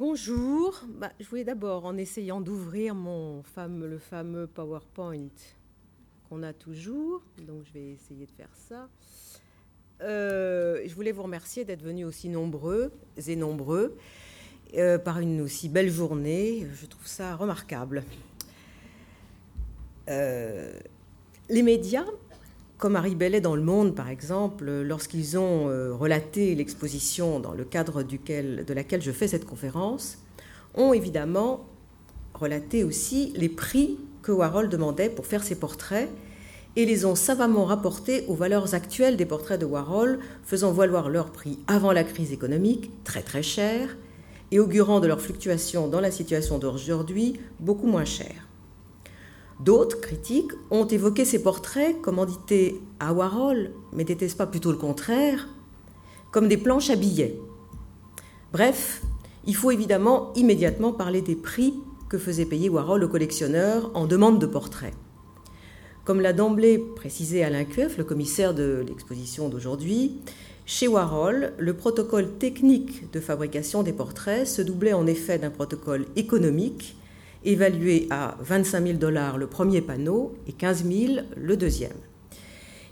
Bonjour. Bah, je voulais d'abord, en essayant d'ouvrir mon fameux, le fameux PowerPoint qu'on a toujours, donc je vais essayer de faire ça. Euh, je voulais vous remercier d'être venus aussi nombreux et nombreux euh, par une aussi belle journée. Je trouve ça remarquable. Euh, les médias, comme Harry Bellet dans Le Monde par exemple, lorsqu'ils ont relaté l'exposition dans le cadre de laquelle je fais cette conférence, ont évidemment relaté aussi les prix que Warhol demandait pour faire ses portraits et les ont savamment rapportés aux valeurs actuelles des portraits de Warhol, faisant valoir leur prix avant la crise économique, très très cher, et augurant de leur fluctuation dans la situation d'aujourd'hui, beaucoup moins cher. D'autres critiques ont évoqué ces portraits, commandités à Warhol, mais n'était-ce pas plutôt le contraire, comme des planches à billets. Bref, il faut évidemment immédiatement parler des prix que faisait payer Warhol aux collectionneurs en demande de portraits. Comme l'a d'emblée précisé Alain Cueuf, le commissaire de l'exposition d'aujourd'hui, chez Warhol, le protocole technique de fabrication des portraits se doublait en effet d'un protocole économique, évalué à 25 000 dollars le premier panneau et 15 000 le deuxième.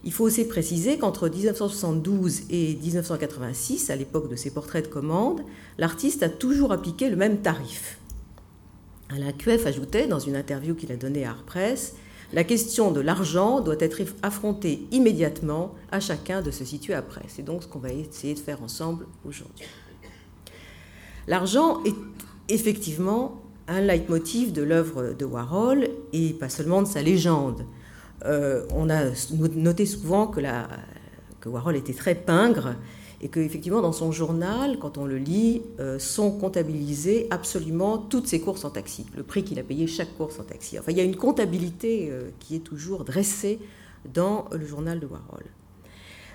Il faut aussi préciser qu'entre 1972 et 1986, à l'époque de ses portraits de commande, l'artiste a toujours appliqué le même tarif. Alain Cueff ajoutait dans une interview qu'il a donnée à Art Press la question de l'argent doit être affrontée immédiatement à chacun de se situer après. C'est donc ce qu'on va essayer de faire ensemble aujourd'hui. L'argent est effectivement un leitmotiv de l'œuvre de Warhol et pas seulement de sa légende. Euh, on a noté souvent que, que Warhol était très pingre et qu'effectivement dans son journal, quand on le lit, euh, sont comptabilisées absolument toutes ses courses en taxi, le prix qu'il a payé chaque course en taxi. Enfin, il y a une comptabilité euh, qui est toujours dressée dans le journal de Warhol.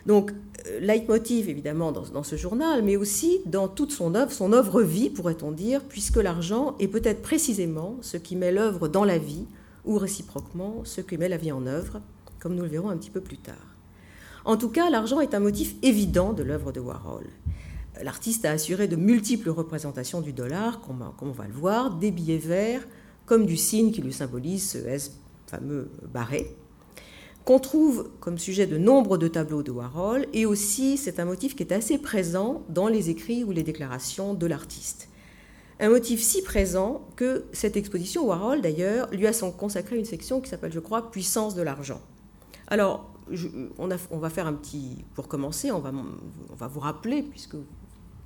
Donc, euh, leitmotiv évidemment dans, ce journal, mais aussi dans toute son œuvre, son œuvre vie, pourrait-on dire, puisque l'argent est peut-être précisément ce qui met l'œuvre dans la vie, ou réciproquement ce qui met la vie en œuvre, comme nous le verrons un petit peu plus tard. En tout cas, l'argent est un motif évident de l'œuvre de Warhol. L'artiste a assuré de multiples représentations du dollar, comme on va le voir, des billets verts, comme du signe qui lui symbolise ce fameux barré, qu'on trouve comme sujet de nombre de tableaux de Warhol, et aussi c'est un motif qui est assez présent dans les écrits ou les déclarations de l'artiste. Un motif si présent que cette exposition, Warhol d'ailleurs, lui a consacré une section qui s'appelle, je crois, Puissance de l'argent. Alors, on, va faire un petit. Pour commencer, on va, on va vous rappeler, puisque vous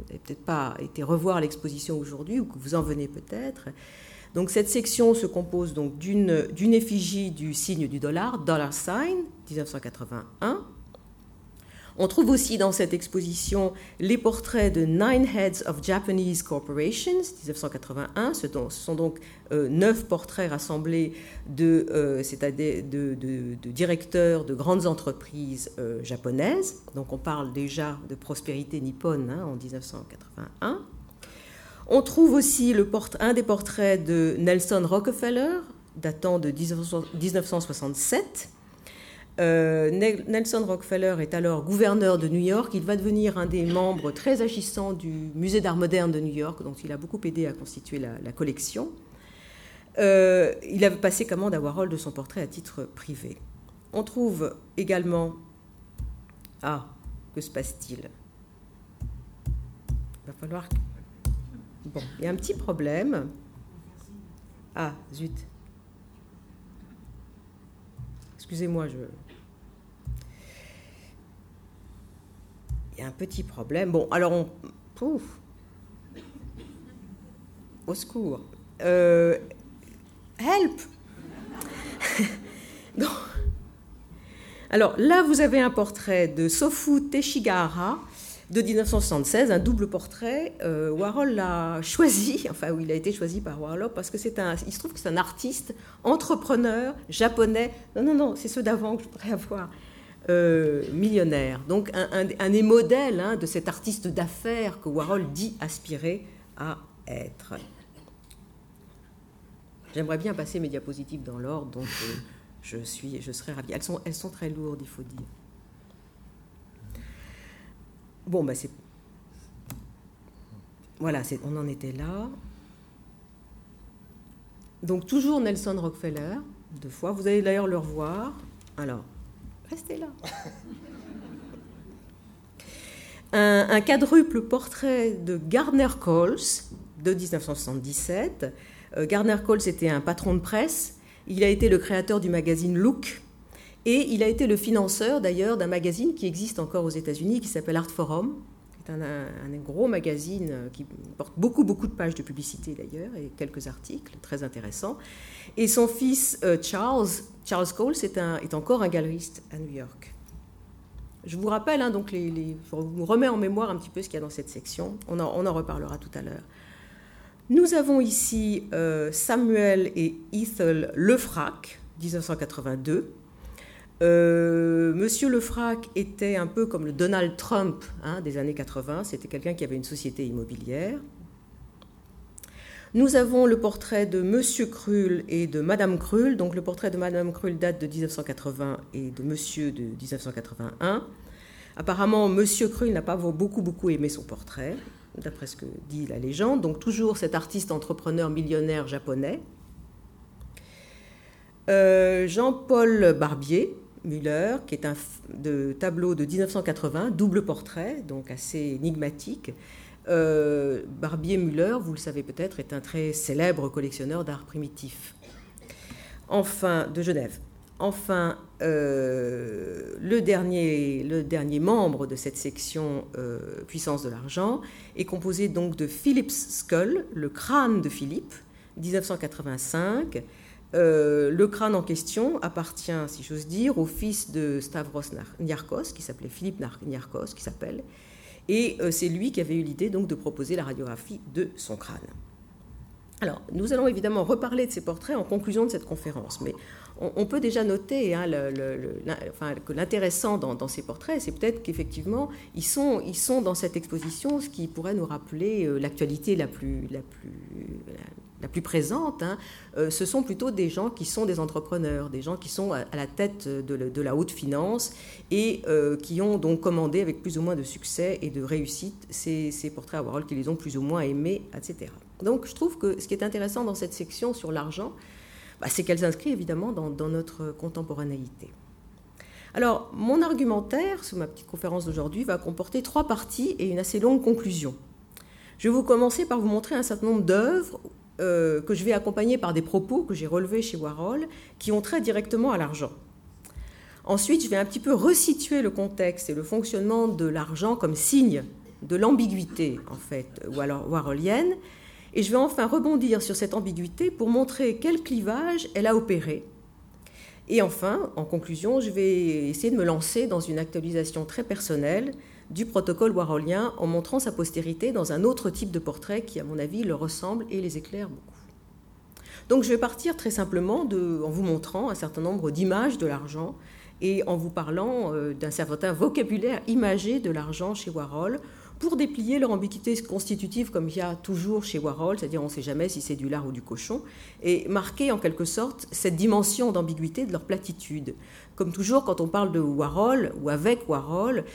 n'avez peut-être pas été revoir l'exposition aujourd'hui, ou que vous en venez peut-être. Donc, cette section se compose donc d'une effigie du signe du dollar, dollar sign, 1981, on trouve aussi dans cette exposition les portraits de Nine Heads of Japanese Corporations, 1981. Ce sont donc euh, neuf portraits rassemblés de, euh, de, directeurs de grandes entreprises euh, japonaises. Donc on parle déjà de prospérité nippone hein, en 1981. On trouve aussi un des portraits de Nelson Rockefeller, datant de 1967 euh, Nelson Rockefeller est alors gouverneur de New York. Il va devenir un des membres très agissants du Musée d'art moderne de New York, dont il a beaucoup aidé à constituer la, collection. Euh, il avait passé commande à Warhol de son portrait à titre privé. On trouve également. Ah, que se passe-t-il? Il va falloir. Bon, il y a un petit problème. Ah, zut. Excusez-moi, je. il y a un petit problème. Bon, alors on. Pouf Au secours. Euh, help Alors là, vous avez un portrait de Sofu Teshigahara de 1976, un double portrait. Euh, Warhol l'a choisi, enfin, il a été choisi par Warhol parce que c'est un. Il se trouve que c'est un artiste, entrepreneur, japonais. Non, non, non, c'est ceux d'avant que je pourrais avoir. Euh, millionnaire. Donc un, des modèles hein, de cet artiste d'affaires que Warhol dit aspirer à être. J'aimerais bien passer mes diapositives dans l'ordre, donc euh, je, suis, je serais ravie. Elles sont, elles sont très lourdes, il faut dire. Bon, bah c'est. voilà, on en était là. Donc toujours Nelson Rockefeller, deux fois. Vous allez d'ailleurs le revoir. Alors, restez là. Un, quadruple portrait de Gardner Coles de 1977. Euh, Gardner Coles était un patron de presse. Il a été le créateur du magazine Look. Et il a été le financeur d'ailleurs d'un magazine qui existe encore aux États-Unis qui s'appelle Art Forum, un, un, gros magazine euh, qui porte beaucoup, beaucoup de pages de publicité d'ailleurs et quelques articles très intéressants. Et son fils euh, Charles, Charles Cole, est, encore un galeriste à New York. Je vous rappelle, hein, donc je vous remets en mémoire un petit peu ce qu'il y a dans cette section. On en, on en reparlera tout à l'heure. Nous avons ici euh, Samuel et Ethel Lefrac, 1982. Euh, Monsieur Lefrac était un peu comme le Donald Trump hein, des années 80. C'était quelqu'un qui avait une société immobilière. Nous avons le portrait de Monsieur Krull et de Madame Krull. Donc le portrait de Madame Krull date de 1980 et de Monsieur de 1981. Apparemment, Monsieur Krull n'a pas beaucoup aimé son portrait, d'après ce que dit la légende. Donc toujours cet artiste entrepreneur millionnaire japonais. Euh, Jean-Paul Barbier, Müller, qui est un tableau de 1980, double portrait, donc assez énigmatique. Euh, Barbier Müller, vous le savez peut-être, est un très célèbre collectionneur d'art primitif. Enfin, de Genève. Enfin, euh, le, dernier, le, dernier, membre de cette section euh, Puissance de l'argent est composé donc de Philip's Skull, le crâne de Philippe, 1985, euh, le crâne en question appartient, si j'ose dire, au fils de Stavros Niarchos, qui s'appelait Philippe Niarchos, qui s'appelle, et euh, c'est lui qui avait eu l'idée donc de proposer la radiographie de son crâne. Alors, nous allons évidemment reparler de ces portraits en conclusion de cette conférence, mais on, peut déjà noter hein, que l'intéressant dans, ces portraits, c'est peut-être qu'effectivement, ils sont, ils sont dans cette exposition ce qui pourrait nous rappeler euh, l'actualité la plus, la, plus, plus présente. Hein. Euh, ce sont plutôt des gens qui sont des entrepreneurs, des gens qui sont à, la tête de, la haute finance et euh, qui ont donc commandé avec plus ou moins de succès et de réussite ces, portraits à Warhol, qui les ont plus ou moins aimés, etc. Donc je trouve que ce qui est intéressant dans cette section sur l'argent, bah, c'est qu'elle s'inscrit évidemment dans, notre contemporanéité. Alors, mon argumentaire, sous ma petite conférence d'aujourd'hui, va comporter trois parties et une assez longue conclusion. Je vais vous commencer par vous montrer un certain nombre d'œuvres euh, que je vais accompagner par des propos que j'ai relevés chez Warhol qui ont trait directement à l'argent. Ensuite, je vais un petit peu resituer le contexte et le fonctionnement de l'argent comme signe de l'ambiguïté, en fait, ou alors warholienne, et je vais enfin rebondir sur cette ambiguïté pour montrer quel clivage elle a opéré. Et enfin, en conclusion, je vais essayer de me lancer dans une actualisation très personnelle du protocole warholien en montrant sa postérité dans un autre type de portrait qui, à mon avis, le ressemble et les éclaire beaucoup. Donc je vais partir très simplement en vous montrant un certain nombre d'images de l'argent et en vous parlant euh, d'un certain vocabulaire imagé de l'argent chez Warhol pour déplier leur ambiguïté constitutive comme il y a toujours chez Warhol, c'est-à-dire on ne sait jamais si c'est du lard ou du cochon, et marquer en quelque sorte cette dimension d'ambiguïté de leur platitude. Comme toujours, quand on parle de Warhol ou avec Warhol,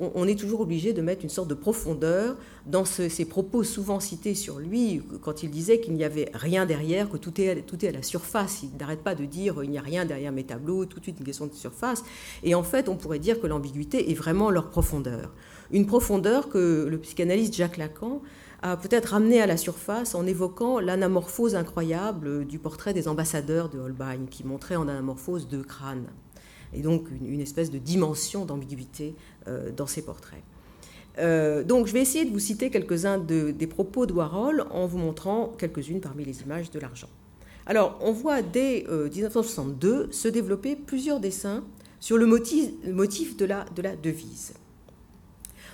on est toujours obligé de mettre une sorte de profondeur dans ces propos souvent cités sur lui, quand il disait qu'il n'y avait rien derrière, que tout est, tout est à la surface. Il n'arrête pas de dire il n'y a rien derrière mes tableaux, tout de suite une question de surface. Et en fait, on pourrait dire que l'ambiguïté est vraiment leur profondeur une profondeur que le psychanalyste Jacques Lacan a peut-être ramené à la surface en évoquant l'anamorphose incroyable du portrait des ambassadeurs de Holbein, qui montrait en anamorphose deux crânes, et donc une, espèce de dimension d'ambiguïté euh, dans ces portraits. Euh, donc je vais essayer de vous citer quelques-uns des propos de Warhol en vous montrant quelques-unes parmi les images de l'argent. Alors on voit dès 1962 euh, se développer plusieurs dessins sur le motif, de la devise.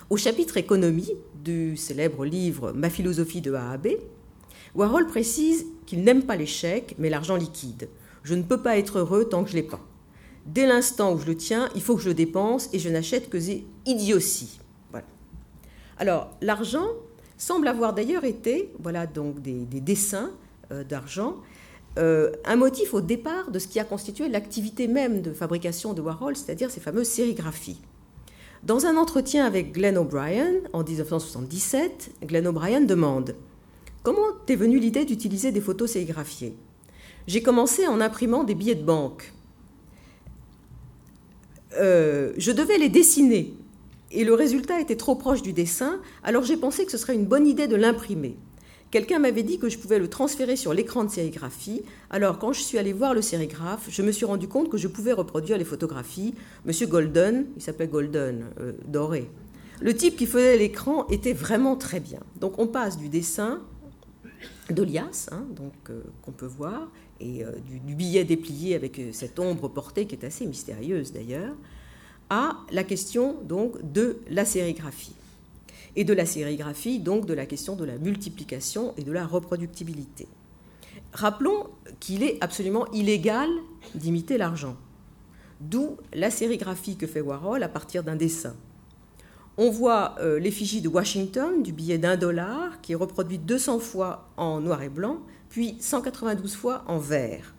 Au chapitre économie du célèbre livre Ma philosophie de A Warhol précise qu'il n'aime pas l'échec, mais l'argent liquide. Je ne peux pas être heureux tant que je l'ai pas. Dès l'instant où je le tiens, il faut que je le dépense et je n'achète que des idioties. Voilà. Alors, l'argent semble avoir d'ailleurs été, voilà donc des, dessins euh, d'argent, euh, un motif au départ de ce qui a constitué l'activité même de fabrication de Warhol, c'est-à-dire ces fameuses sérigraphies. Dans un entretien avec Glenn O'Brien en 1977, Glenn O'Brien demande Comment t'es venue l'idée d'utiliser des photos sérigraphiées? J'ai commencé en imprimant des billets de banque. Euh, je devais les dessiner et le résultat était trop proche du dessin, alors j'ai pensé que ce serait une bonne idée de l'imprimer. Quelqu'un m'avait dit que je pouvais le transférer sur l'écran de sérigraphie. Alors, quand je suis allé voir le sérigraphe, je me suis rendu compte que je pouvais reproduire les photographies. Monsieur Golden, il s'appelait Golden, euh, doré. Le type qui faisait l'écran était vraiment très bien. Donc, on passe du dessin d'Olias, hein, donc euh, qu'on peut voir, et euh, du, du, billet déplié avec cette ombre portée qui est assez mystérieuse d'ailleurs, à la question donc de la sérigraphie et de la sérigraphie, donc de la question de la multiplication et de la reproductibilité. Rappelons qu'il est absolument illégal d'imiter l'argent, d'où la sérigraphie que fait Warhol à partir d'un dessin. On voit euh, l'effigie de Washington du billet d'un dollar qui est reproduit 200 fois en noir et blanc, puis 192 fois en vert.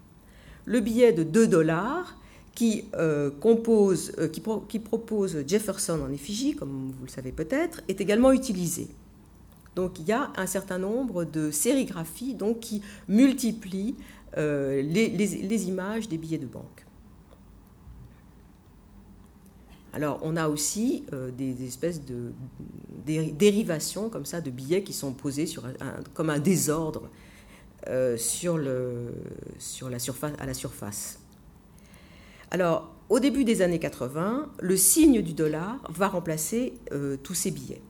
Le billet de 2 dollars qui, euh, compose, euh, qui, propose Jefferson en effigie, comme vous le savez peut-être, est également utilisé. Donc il y a un certain nombre de sérigraphies donc, qui multiplient euh, les, images des billets de banque. Alors on a aussi des, espèces de dérivations comme ça de billets qui sont posés sur comme un désordre sur, le, sur la surface, à la surface. Alors, au début des années 80, le signe du dollar va remplacer euh, tous ces billets.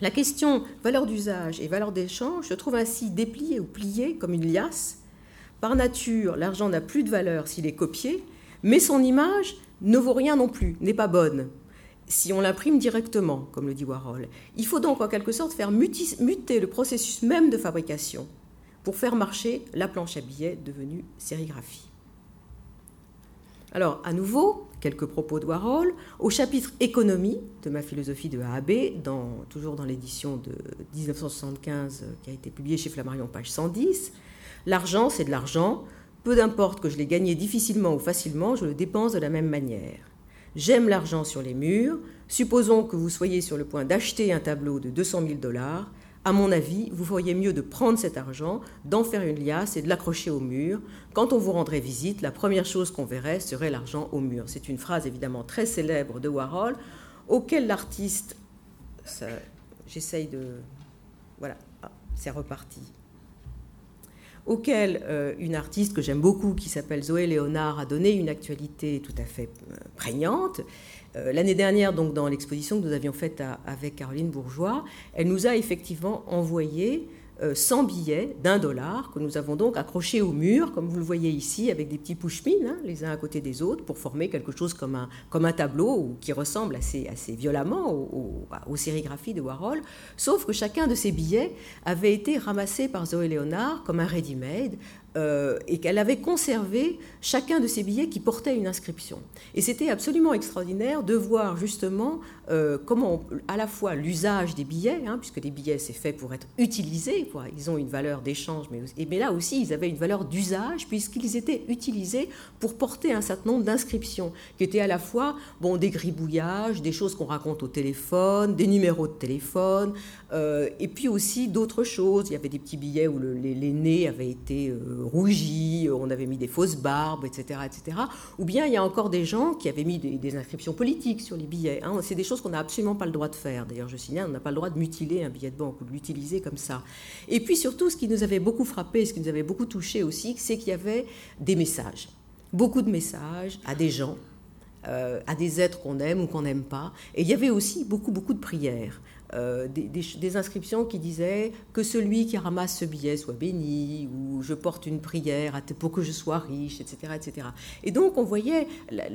La question valeur d'usage et valeur d'échange se trouve ainsi dépliée ou pliée comme une liasse. Par nature, l'argent n'a plus de valeur s'il est copié, mais son image ne vaut rien non plus, n'est pas bonne, si on l'imprime directement, comme le dit Warhol. Il faut donc en quelque sorte faire muter le processus même de fabrication pour faire marcher la planche à billets devenue sérigraphie. Alors, à nouveau, quelques propos de Warhol. Au chapitre économie de ma philosophie de A toujours dans l'édition de 1975 euh, qui a été publiée chez Flammarion, page 110, l'argent, c'est de l'argent. Peu d'importe que je l'ai gagné difficilement ou facilement, je le dépense de la même manière. J'aime l'argent sur les murs. Supposons que vous soyez sur le point d'acheter un tableau de 200 000 dollars à mon avis, vous feriez mieux de prendre cet argent, d'en faire une liasse et de l'accrocher au mur. Quand on vous rendrait visite, la première chose qu'on verrait serait l'argent au mur. C'est une phrase évidemment très célèbre de Warhol, auquel l'artiste, j'essaye de... Voilà, ah, c'est reparti. Auquel euh, une artiste que j'aime beaucoup, qui s'appelle Zoé Léonard, a donné une actualité tout à fait euh, prégnante. Euh, l'année dernière, donc dans l'exposition que nous avions faite avec Caroline Bourgeois, elle nous a effectivement envoyé 100 euh, billets d'un dollar que nous avons donc accrochés au mur, comme vous le voyez ici, avec des petits push hein, les uns à côté des autres, pour former quelque chose comme un, comme un tableau qui ressemble assez, assez violemment aux, sérigraphies de Warhol, sauf que chacun de ces billets avait été ramassé par Zoé Léonard comme un ready-made, euh, et qu'elle avait conservé chacun de ces billets qui portait une inscription. Et c'était absolument extraordinaire de voir justement euh, comment, à la fois l'usage des billets, hein, puisque les billets c'est fait pour être utilisés, ils ont une valeur d'échange, mais, là aussi ils avaient une valeur d'usage puisqu'ils étaient utilisés pour porter un certain nombre d'inscriptions qui étaient à la fois bon, des gribouillages, des choses qu'on raconte au téléphone, des numéros de téléphone, euh, et puis aussi d'autres choses. Il y avait des petits billets où les, nez avaient été rougi, on avait mis des fausses barbes, etc., etc. Ou bien il y a encore des gens qui avaient mis des, inscriptions politiques sur les billets. Hein. C'est des choses qu'on n'a absolument pas le droit de faire. D'ailleurs, je signale, on n'a pas le droit de mutiler un billet de banque ou de l'utiliser comme ça. Et puis surtout, ce qui nous avait beaucoup frappé, ce qui nous avait beaucoup touché aussi, c'est qu'il y avait des messages. Beaucoup de messages à des gens, euh, à des êtres qu'on aime ou qu'on n'aime pas. Et il y avait aussi beaucoup, beaucoup de prières. Euh, des, inscriptions qui disaient que celui qui ramasse ce billet soit béni, ou je porte une prière pour que je sois riche, etc. etc. Et donc on voyait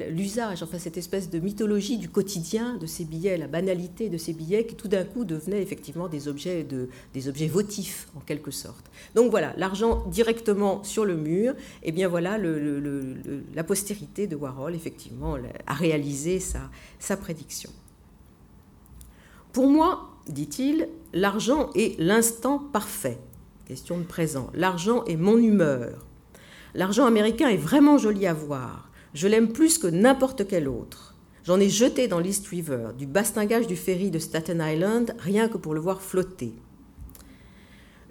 l'usage, enfin cette espèce de mythologie du quotidien de ces billets, la banalité de ces billets qui tout d'un coup devenaient effectivement des objets, de, des objets votifs en quelque sorte. Donc voilà, l'argent directement sur le mur, et bien voilà la postérité de Warhol effectivement a réalisé sa, sa prédiction. Pour moi, dit-il, l'argent est l'instant parfait. Question de présent. L'argent est mon humeur. L'argent américain est vraiment joli à voir. Je l'aime plus que n'importe quel autre. J'en ai jeté dans l'East River, du bastingage du ferry de Staten Island, rien que pour le voir flotter.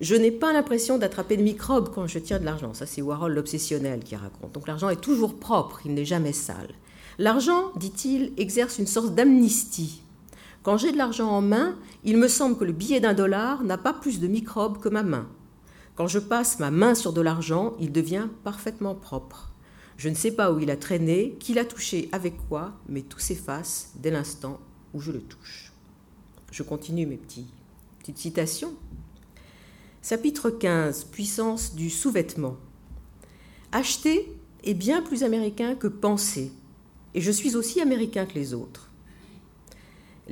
Je n'ai pas l'impression d'attraper de microbes quand je tiens de l'argent. Ça, c'est Warhol l'obsessionnel qui raconte. Donc l'argent est toujours propre, il n'est jamais sale. L'argent, dit-il, exerce une sorte d'amnistie. Quand j'ai de l'argent en main, il me semble que le billet d'un dollar n'a pas plus de microbes que ma main. Quand je passe ma main sur de l'argent, il devient parfaitement propre. Je ne sais pas où il a traîné, qui l'a touché avec quoi, mais tout s'efface dès l'instant où je le touche. Je continue mes petits, petites citations. Chapitre 15 Puissance du sous-vêtement. Acheter est bien plus américain que penser, et je suis aussi américain que les autres.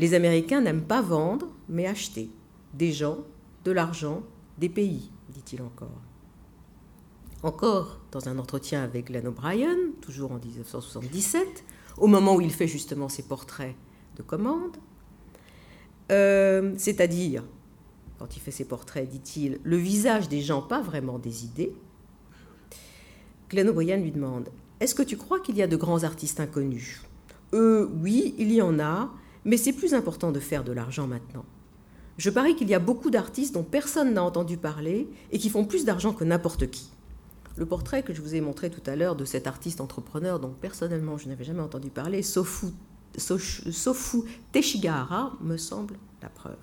Les Américains n'aiment pas vendre, mais acheter. Des gens, de l'argent, des pays, dit-il encore. Encore dans un entretien avec Glenn O'Brien, toujours en 1977, au moment où il fait justement ses portraits de commande, euh, c'est-à-dire, quand il fait ses portraits, dit-il, le visage des gens, pas vraiment des idées, Glenn O'Brien lui demande Est-ce que tu crois qu'il y a de grands artistes inconnus? Euh, oui, il y en a, mais c'est plus important de faire de l'argent maintenant. Je parie qu'il y a beaucoup d'artistes dont personne n'a entendu parler et qui font plus d'argent que n'importe qui. Le portrait que je vous ai montré tout à l'heure de cet artiste entrepreneur dont personnellement je n'avais jamais entendu parler, Sofu, Sofu Teshigahara, me semble la preuve.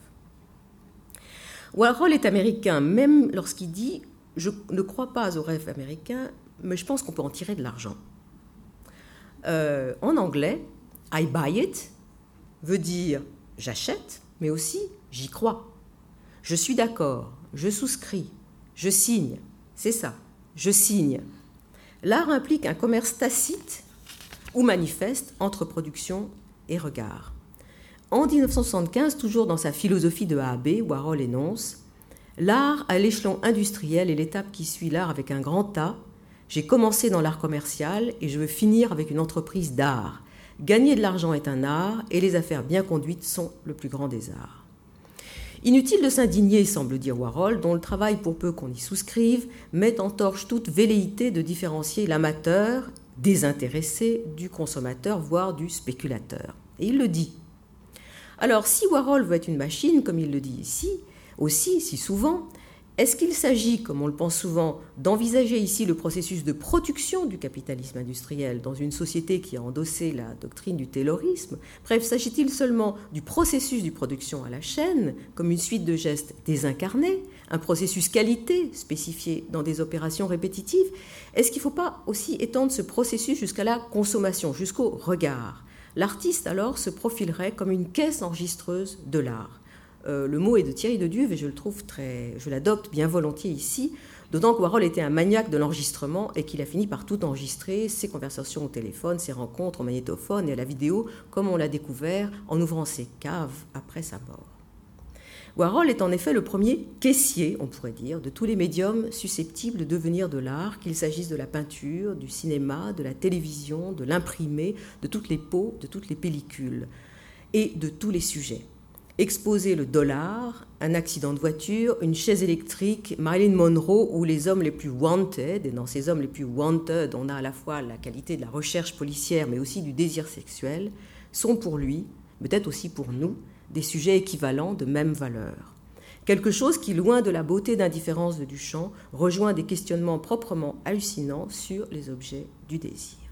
Warhol est américain, même lorsqu'il dit Je ne crois pas aux rêves américains, mais je pense qu'on peut en tirer de l'argent. Euh, en anglais, I buy it veut dire j'achète, mais aussi j'y crois. Je suis d'accord, je souscris, je signe. C'est ça, je signe. L'art implique un commerce tacite ou manifeste entre production et regard. En 1975, toujours dans sa philosophie de AB, Warhol énonce L'art à l'échelon industriel est l'étape qui suit l'art avec un grand A. J'ai commencé dans l'art commercial et je veux finir avec une entreprise d'art. Gagner de l'argent est un art et les affaires bien conduites sont le plus grand des arts. Inutile de s'indigner, semble dire Warhol, dont le travail, pour peu qu'on y souscrive, met en torche toute velléité de différencier l'amateur, désintéressé, du consommateur, voire du spéculateur. Et il le dit. Alors, si Warhol veut être une machine, comme il le dit ici, aussi, si souvent, est-ce qu'il s'agit, comme on le pense souvent, d'envisager ici le processus de production du capitalisme industriel dans une société qui a endossé la doctrine du taylorisme? Bref, s'agit-il seulement du processus de production à la chaîne, comme une suite de gestes désincarnés, un processus qualité spécifié dans des opérations répétitives? Est-ce qu'il ne faut pas aussi étendre ce processus jusqu'à la consommation, jusqu'au regard? L'artiste alors se profilerait comme une caisse enregistreuse de l'art le mot est de Thierry de Duve et je le trouve très, je l'adopte bien volontiers ici, d'autant que Warhol était un maniaque de l'enregistrement et qu'il a fini par tout enregistrer, ses conversations au téléphone, ses rencontres au magnétophone et à la vidéo, comme on l'a découvert en ouvrant ses caves après sa mort. Warhol est en effet le premier caissier, on pourrait dire, de tous les médiums susceptibles de devenir de l'art, qu'il s'agisse de la peinture, du cinéma, de la télévision, de l'imprimé, de toutes les peaux, de toutes les pellicules et de tous les sujets exposer le dollar, un accident de voiture, une chaise électrique, Marilyn Monroe ou les hommes les plus wanted. Et dans ces hommes les plus wanted, on a à la fois la qualité de la recherche policière, mais aussi du désir sexuel, sont pour lui, peut-être aussi pour nous, des sujets équivalents de même valeur. Quelque chose qui, loin de la beauté d'indifférence de Duchamp, rejoint des questionnements proprement hallucinants sur les objets du désir.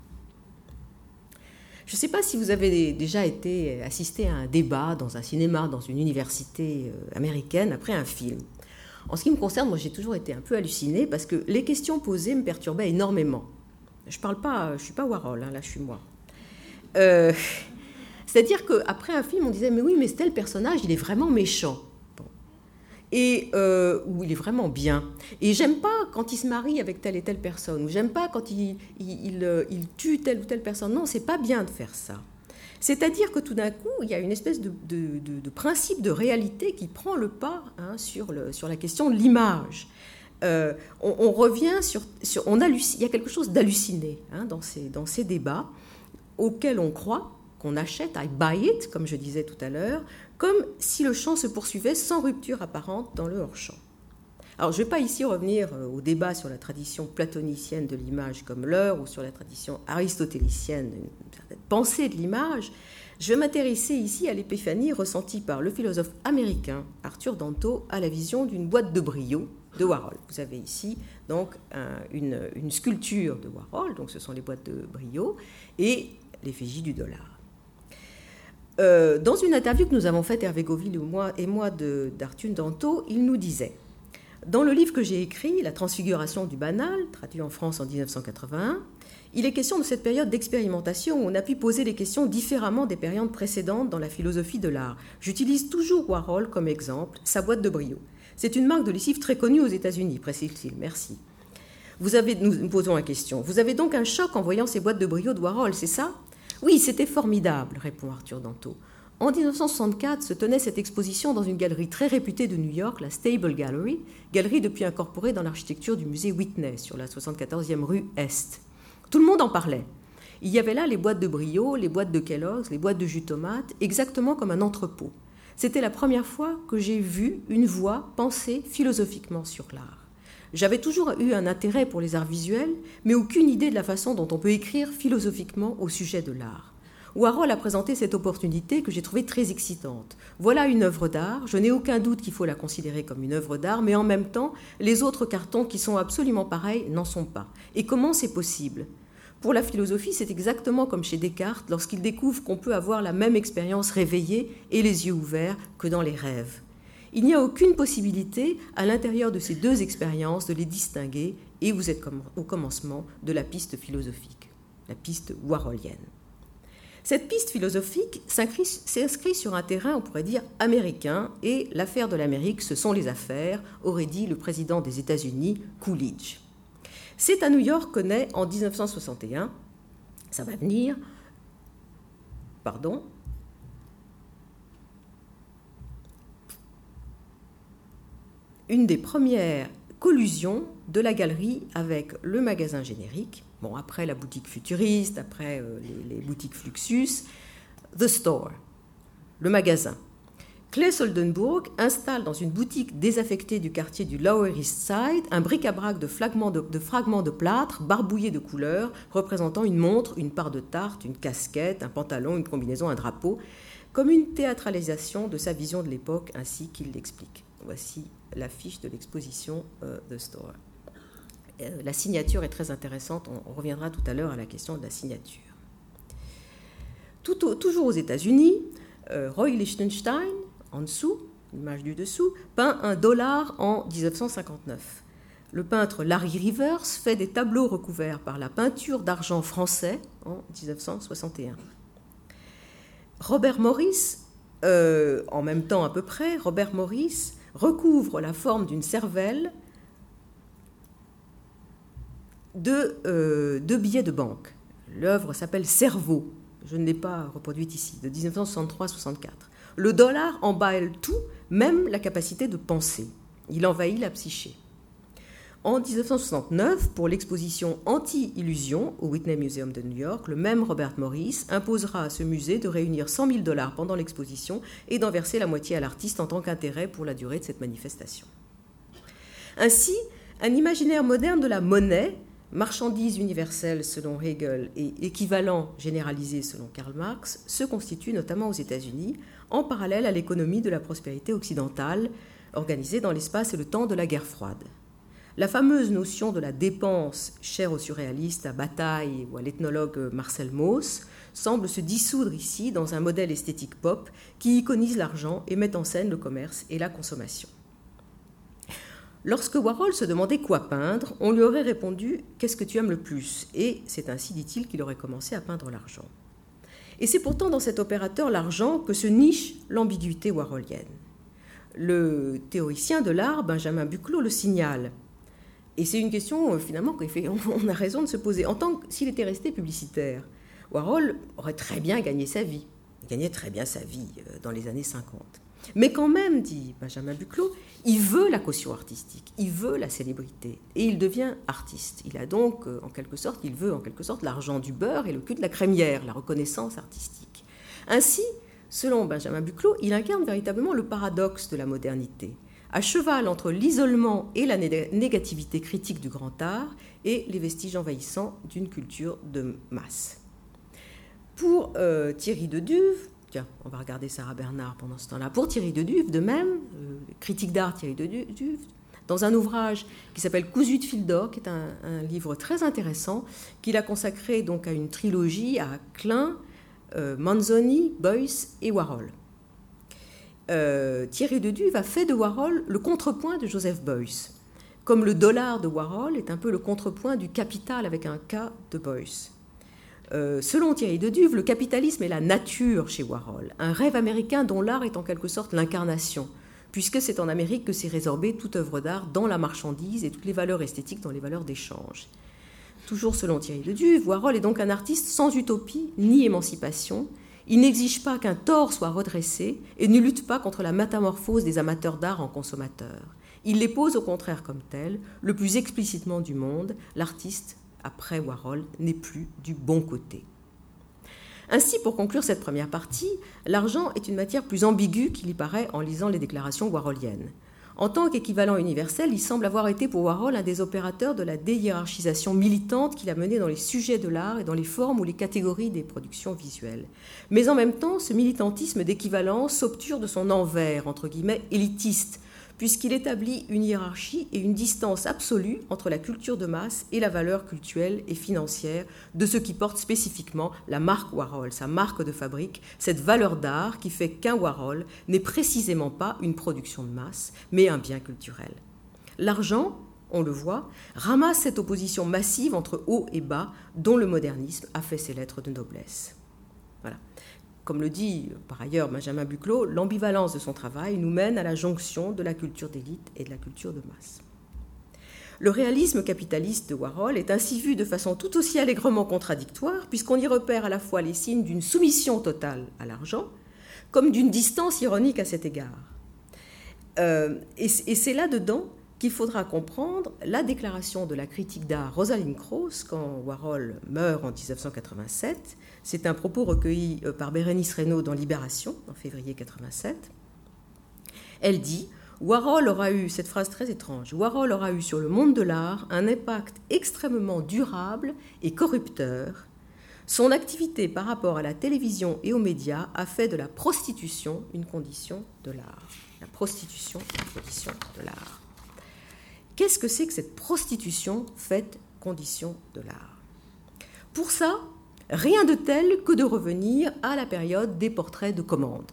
Je ne sais pas si vous avez déjà été assisté à un débat dans un cinéma, dans une université euh, américaine, après un film. En ce qui me concerne, moi j'ai toujours été un peu hallucinée parce que les questions posées me perturbaient énormément. Je parle pas, je suis pas Warhol, hein, là je suis moi. Euh, c'est-à-dire qu'après un film, on disait mais oui, mais tel personnage, il est vraiment méchant et euh, où il est vraiment bien. Et j'aime pas quand il se marie avec telle et telle personne, ou j'aime pas quand il, il, euh, il, tue telle ou telle personne. Non, c'est pas bien de faire ça. C'est-à-dire que tout d'un coup, il y a une espèce de, de, de, principe de réalité qui prend le pas hein, sur, le, sur la question de l'image. Euh, on, revient sur, sur on il y a quelque chose d'halluciné hein, dans, ces, dans ces débats auxquels on croit, qu'on achète, I buy it, comme je disais tout à l'heure, comme si le chant se poursuivait sans rupture apparente dans le hors-champ. Alors, je ne vais pas ici revenir euh, au débat sur la tradition platonicienne de l'image comme l'heure ou sur la tradition aristotélicienne d'une pensée de l'image. Je vais m'intéresser ici à l'épiphanie ressentie par le philosophe américain Arthur Danto à la vision d'une boîte de brio de Warhol. Vous avez ici donc une, sculpture de Warhol, donc ce sont les boîtes de brio, et l'effigie du dollar. Euh, dans une interview que nous avons faite, Hervé Goville et moi, d'Arthur Danto, il nous disait Dans le livre que j'ai écrit, La transfiguration du banal, traduit en France en 1981, il est question de cette période d'expérimentation où on a pu poser les questions différemment des périodes précédentes dans la philosophie de l'art. J'utilise toujours Warhol comme exemple, sa boîte de brio. C'est une marque de lessive très connue aux États-Unis, précise-t-il. Merci. Vous avez, nous posons la question. Vous avez donc un choc en voyant ces boîtes de brio de Warhol, c'est ça? Oui, c'était formidable, répond Arthur Danto. En 1964 se tenait cette exposition dans une galerie très réputée de New York, la Stable Gallery, galerie depuis incorporée dans l'architecture du musée Whitney sur la 74e rue Est. Tout le monde en parlait. Il y avait là les boîtes de brio, les boîtes de Kellogg's, les boîtes de jus tomate, exactement comme un entrepôt. C'était la première fois que j'ai vu une voix penser philosophiquement sur l'art. J'avais toujours eu un intérêt pour les arts visuels, mais aucune idée de la façon dont on peut écrire philosophiquement au sujet de l'art. Warhol a présenté cette opportunité que j'ai trouvée très excitante. Voilà une œuvre d'art, je n'ai aucun doute qu'il faut la considérer comme une œuvre d'art, mais en même temps, les autres cartons qui sont absolument pareils n'en sont pas. Et comment c'est possible? Pour la philosophie, c'est exactement comme chez Descartes lorsqu'il découvre qu'on peut avoir la même expérience réveillée et les yeux ouverts que dans les rêves. Il n'y a aucune possibilité à l'intérieur de ces deux expériences de les distinguer et vous êtes au commencement de la piste philosophique, la piste warholienne. Cette piste philosophique s'inscrit sur un terrain, on pourrait dire, américain, et l'affaire de l'Amérique, ce sont les affaires, aurait dit le président des États-Unis, Coolidge. C'est à New York que naît en 1961, ça va venir, pardon, une des premières collusions de la galerie avec le magasin générique, bon, après la boutique futuriste, après euh, les, boutiques Fluxus, The Store, le magasin. Clay Soldenburg installe dans une boutique désaffectée du quartier du Lower East Side un bric-à-brac de fragments de, plâtre barbouillés de couleurs représentant une montre, une part de tarte, une casquette, un pantalon, une combinaison, un drapeau, comme une théâtralisation de sa vision de l'époque ainsi qu'il l'explique. Voici l'affiche de l'exposition euh, The Store. Euh, la signature est très intéressante, on, reviendra tout à l'heure à la question de la signature. toujours aux États-Unis, euh, Roy Lichtenstein en dessous, l'image du dessous, peint un dollar en 1959. Le peintre Larry Rivers fait des tableaux recouverts par la peinture d'argent français en 1961. Robert Morris, en même temps à peu près, Robert Morris recouvre la forme d'une cervelle de, euh, billets de banque. L'œuvre s'appelle Cerveau, je ne l'ai pas reproduite ici, de 1963-64. Le dollar emballe tout, même la capacité de penser. Il envahit la psyché. En 1969, pour l'exposition Anti-illusion au Whitney Museum de New York, le même Robert Morris imposera à ce musée de réunir 100 000 dollars pendant l'exposition et d'en verser la moitié à l'artiste en tant qu'intérêt pour la durée de cette manifestation. Ainsi, un imaginaire moderne de la monnaie marchandise universelle selon Hegel et équivalent généralisé selon Karl Marx, se constitue notamment aux États-Unis, en parallèle à l'économie de la prospérité occidentale organisée dans l'espace et le temps de la guerre froide. La fameuse notion de la dépense, chère aux surréalistes, à Bataille ou à l'ethnologue Marcel Mauss, semble se dissoudre ici dans un modèle esthétique pop qui iconise l'argent et met en scène le commerce et la consommation. Lorsque Warhol se demandait quoi peindre, on lui aurait répondu Qu'est-ce que tu aimes le plus? Et c'est ainsi, dit-il, qu'il aurait commencé à peindre l'argent. Et c'est pourtant dans cet opérateur, l'argent, que se niche l'ambiguïté warholienne. Le théoricien de l'art, Benjamin Buclot, le signale. Et c'est une question, euh, finalement, qu'on a raison de se poser. En tant que s'il était resté publicitaire, Warhol aurait très bien gagné sa vie. Il gagnait très bien sa vie euh, dans les années 50. Mais quand même, dit Benjamin Buclot, il veut la caution artistique, il veut la célébrité, et il devient artiste. Il a donc, euh, en quelque sorte, il veut en quelque sorte l'argent du beurre et le cul de la crémière, la reconnaissance artistique. Ainsi, selon Benjamin Buclot, il incarne véritablement le paradoxe de la modernité. À cheval entre l'isolement et la négativité critique du grand art et les vestiges envahissants d'une culture de masse. Pour euh, Thierry de Duve, tiens, on va regarder Sarah Bernard pendant ce temps-là, pour Thierry de Duve, de même, euh, critique d'art Thierry de Duve, dans un ouvrage qui s'appelle Cousu de fil d'or, qui est un, livre très intéressant, qu'il a consacré donc à une trilogie à Klein, euh, Manzoni, Beuys et Warhol. Euh, Thierry de Duve a fait de Warhol le contrepoint de Joseph Beuys, comme le dollar de Warhol est un peu le contrepoint du capital avec un K de Beuys. Euh, selon Thierry de Duve, le capitalisme est la nature chez Warhol, un rêve américain dont l'art est en quelque sorte l'incarnation, puisque c'est en Amérique que s'est résorbée toute œuvre d'art dans la marchandise et toutes les valeurs esthétiques dans les valeurs d'échange. Toujours selon Thierry de Duve, Warhol est donc un artiste sans utopie ni émancipation, il n'exige pas qu'un tort soit redressé et ne lutte pas contre la métamorphose des amateurs d'art en consommateurs. Il les pose au contraire comme tels, le plus explicitement du monde, l'artiste, après Warhol, n'est plus du bon côté. Ainsi, pour conclure cette première partie, l'argent est une matière plus ambiguë qu'il y paraît en lisant les déclarations warholiennes. En tant qu'équivalent universel, il semble avoir été pour Warhol un des opérateurs de la déhiérarchisation militante qu'il a menée dans les sujets de l'art et dans les formes ou les catégories des productions visuelles. Mais en même temps, ce militantisme d'équivalence s'obture de son envers, entre guillemets, élitiste, puisqu'il établit une hiérarchie et une distance absolue entre la culture de masse et la valeur culturelle et financière de ce qui porte spécifiquement la marque Warhol, sa marque de fabrique, cette valeur d'art qui fait qu'un Warhol n'est précisément pas une production de masse, mais un bien culturel. L'argent, on le voit, ramasse cette opposition massive entre haut et bas dont le modernisme a fait ses lettres de noblesse. Voilà. Comme le dit par ailleurs Benjamin Buclot, l'ambivalence de son travail nous mène à la jonction de la culture d'élite et de la culture de masse. Le réalisme capitaliste de Warhol est ainsi vu de façon tout aussi allègrement contradictoire, puisqu'on y repère à la fois les signes d'une soumission totale à l'argent, comme d'une distance ironique à cet égard. Euh, et c'est là-dedans qu'il faudra comprendre la déclaration de la critique d'art Rosalind Krauss quand Warhol meurt en 1987, c'est un propos recueilli euh, par Bérénice Reynaud dans Libération en février 87. Elle dit Warhol aura eu, cette phrase très étrange, Warhol aura eu sur le monde de l'art un impact extrêmement durable et corrupteur. Son activité par rapport à la télévision et aux médias a fait de la prostitution une condition de l'art. La prostitution une condition de l'art. Qu'est-ce que c'est que cette prostitution faite condition de l'art? Pour ça, Rien de tel que de revenir à la période des portraits de commande,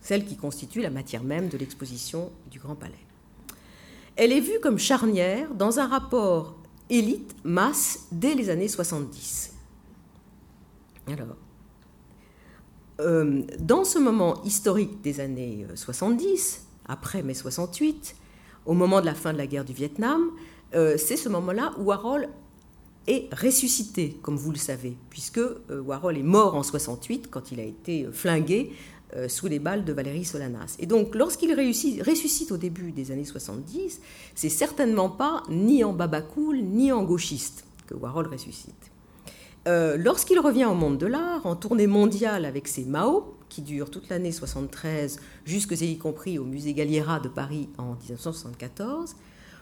celle qui constitue la matière même de l'exposition du Grand Palais. Elle est vue comme charnière dans un rapport élite-masse dès les années 70. Alors, euh, dans ce moment historique des années 70, après mai 68, au moment de la fin de la guerre du Vietnam, euh, c'est ce moment-là où Warhol est ressuscité, comme vous le savez, puisque euh, Warhol est mort en 68 quand il a été euh, flingué sous les balles de Valérie Solanas. Et donc, lorsqu'il ressuscite au début des années 70, c'est certainement pas ni en babacool ni en gauchiste que Warhol ressuscite. lorsqu'il revient au monde de l'art, en tournée mondiale avec ses Mao, qui durent toute l'année 73, jusque y compris au musée Galliera de Paris en 1974,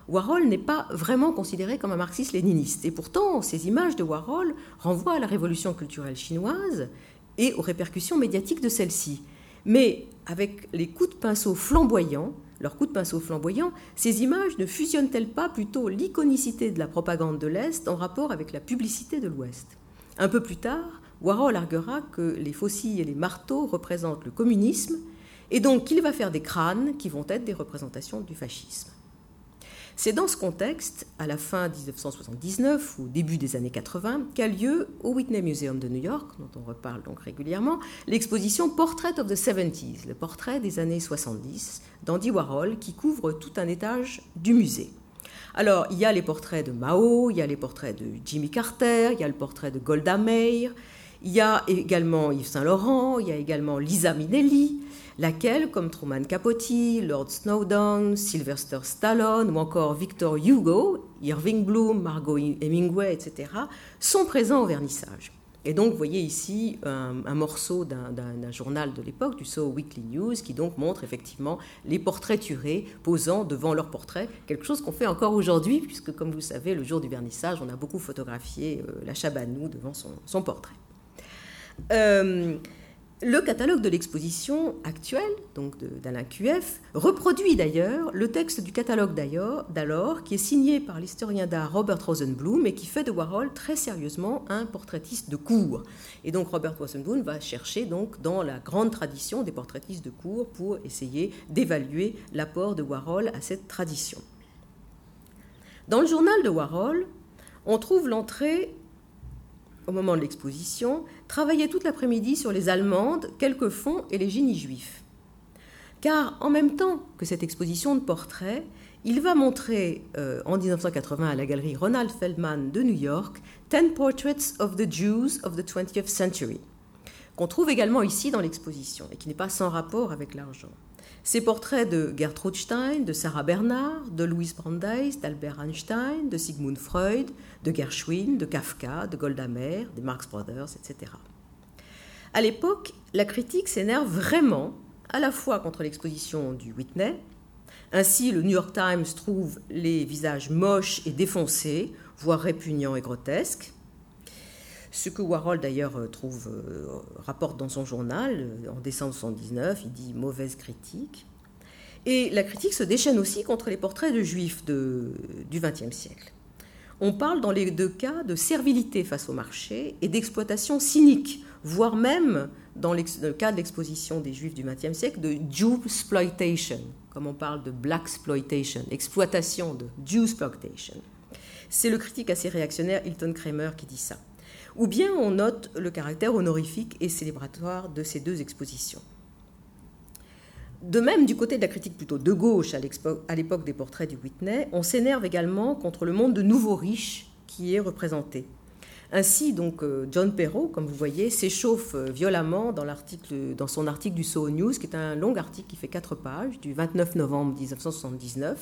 Warhol n'est pas vraiment considéré comme un marxiste-léniniste. Et pourtant, ces images de Warhol renvoient à la révolution culturelle chinoise et aux répercussions médiatiques de celle-ci. Mais avec les coups de pinceau flamboyants, leurs coups de pinceau flamboyants, ces images ne fusionnent-elles pas plutôt l'iconicité de la propagande de l'Est en rapport avec la publicité de l'Ouest? Un peu plus tard, Warhol arguera que les faucilles et les marteaux représentent le communisme et donc qu'il va faire des crânes qui vont être des représentations du fascisme. C'est dans ce contexte, à la fin 1979 ou début des années 80, qu'a lieu au Whitney Museum de New York, dont on reparle donc régulièrement, l'exposition Portrait of the 70s, le portrait des années 70 d'Andy Warhol, qui couvre tout un étage du musée. Alors, il y a les portraits de Mao, il y a les portraits de Jimmy Carter, il y a le portrait de Golda Meir, il y a également Yves Saint Laurent, il y a également Lisa Minnelli, laquelle, comme Truman Capote, Lord Snowdon, Sylvester Stallone ou encore Victor Hugo, Irving Bloom, Margot Hemingway, etc., sont présents au vernissage. Et donc, vous voyez ici un, morceau d'un journal de l'époque, du So Weekly News, qui donc montre effectivement les portraiturés posant devant leurs portraits, quelque chose qu'on fait encore aujourd'hui, puisque, comme vous savez, le jour du vernissage, on a beaucoup photographié euh, la Chabanou devant son, portrait. Euh, le catalogue de l'exposition actuelle, donc d'Alain QF, reproduit d'ailleurs le texte du catalogue d'alors, qui est signé par l'historien d'art Robert Rosenblum et qui fait de Warhol très sérieusement un portraitiste de cours. Et donc Robert Rosenblum va chercher donc dans la grande tradition des portraitistes de cours pour essayer d'évaluer l'apport de Warhol à cette tradition. Dans le journal de Warhol, on trouve l'entrée au moment de l'exposition, travaillait toute l'après-midi sur les Allemandes, quelques fonds et les génies juifs. Car en même temps que cette exposition de portraits, il va montrer euh, en 1980 à la galerie Ronald Feldman de New York Ten Portraits of the Jews of the 20th Century, qu'on trouve également ici dans l'exposition et qui n'est pas sans rapport avec l'argent. Ces portraits de Gertrude Stein, de Sarah Bernard, de Louis Brandeis, d'Albert Einstein, de Sigmund Freud, de Gershwin, de Kafka, de Golda Meir, des Marx Brothers, etc. À l'époque, la critique s'énerve vraiment à la fois contre l'exposition du Whitney. Ainsi, le New York Times trouve les visages moches et défoncés, voire répugnants et grotesques. Ce que Warhol d'ailleurs euh, trouve, euh, rapporte dans son journal euh, en décembre 1979, il dit mauvaise critique. Et la critique se déchaîne aussi contre les portraits de juifs du XXe siècle. On parle dans les deux cas de servilité face au marché et d'exploitation cynique, voire même dans le cas de l'exposition des juifs du XXe siècle de Jewsploitation, comme on parle de blaxploitation, exploitation de Jewsploitation. C'est le critique assez réactionnaire Hilton Kramer qui dit ça ou bien on note le caractère honorifique et célébratoire de ces deux expositions. De même, du côté de la critique plutôt de gauche à l'époque des portraits du Whitney, on s'énerve également contre le monde de nouveaux riches qui est représenté. Ainsi, donc, euh, John Perrault, comme vous voyez, s'échauffe euh, violemment dans, son article du Soho News, qui est un long article qui fait quatre pages, du 29 novembre 1979.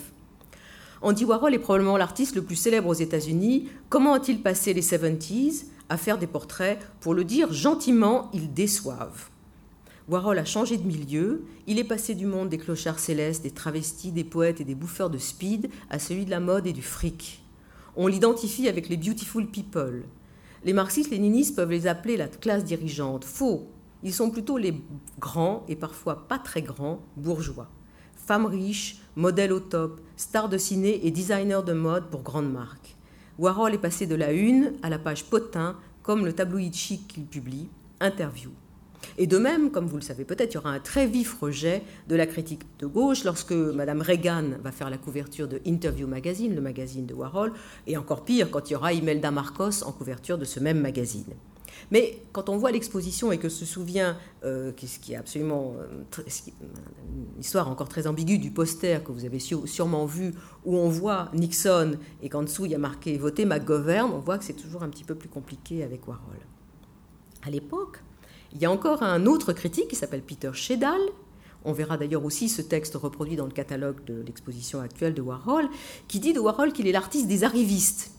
Andy Warhol est probablement l'artiste le plus célèbre aux États-Unis. Comment a-t-il passé les 70s à faire des portraits, pour le dire gentiment, ils déçoivent. Warhol a changé de milieu, il est passé du monde des clochards célestes, des travestis, des poètes et des bouffeurs de speed à celui de la mode et du fric. On l'identifie avec les beautiful people. Les marxistes-léninistes peuvent les appeler la classe dirigeante. Faux, ils sont plutôt les grands et parfois pas très grands bourgeois. Femmes riches, modèles au top, stars de ciné et designers de mode pour grandes marques. Warhol est passé de la une à la page potin, comme le tabloïd chic qu'il publie, Interview. Et de même, comme vous le savez peut-être, il y aura un très vif rejet de la critique de gauche lorsque Mme Reagan va faire la couverture de Interview Magazine, le magazine de Warhol, et encore pire quand il y aura Imelda Marcos en couverture de ce même magazine. Mais quand on voit l'exposition et que se souvient, euh, ce qui est absolument euh, une histoire encore très ambiguë du poster que vous avez sûrement vu, où on voit Nixon et qu'en dessous il y a marqué voter McGovern, on voit que c'est toujours un petit peu plus compliqué avec Warhol. À l'époque, il y a encore un autre critique qui s'appelle Peter Shedal. On verra d'ailleurs aussi ce texte reproduit dans le catalogue de l'exposition actuelle de Warhol, qui dit de Warhol qu'il est l'artiste des arrivistes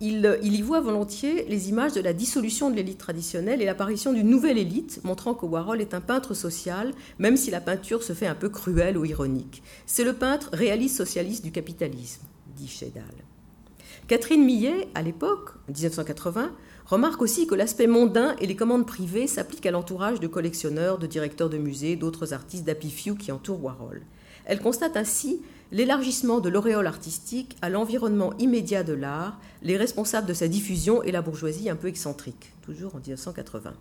il, y voit volontiers les images de la dissolution de l'élite traditionnelle et l'apparition d'une nouvelle élite, montrant que Warhol est un peintre social, même si la peinture se fait un peu cruelle ou ironique. C'est le peintre réaliste socialiste du capitalisme, dit Chédal. Catherine Millet, à l'époque, 1980, remarque aussi que l'aspect mondain et les commandes privées s'appliquent à l'entourage de collectionneurs, de directeurs de musées, d'autres artistes d'Happy Few qui entourent Warhol. Elle constate ainsi l'élargissement de l'auréole artistique à l'environnement immédiat de l'art, les responsables de sa diffusion et la bourgeoisie un peu excentrique, toujours en 1980.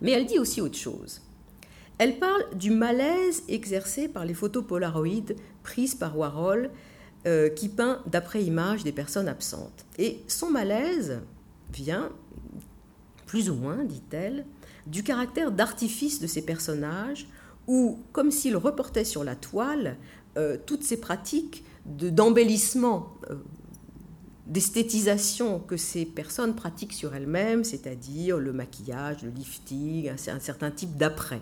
Mais elle dit aussi autre chose. Elle parle du malaise exercé par les photos polaroïdes prises par Warhol, euh, qui peint d'après image des personnes absentes. Et son malaise vient, plus ou moins, dit-elle, du caractère d'artifice de ces personnages, où, comme s'il reportait sur la toile euh, toutes ces pratiques d'embellissement, euh, d'esthétisation que ces personnes pratiquent sur elles-mêmes, c'est-à-dire le maquillage, le lifting, un, certain type d'après.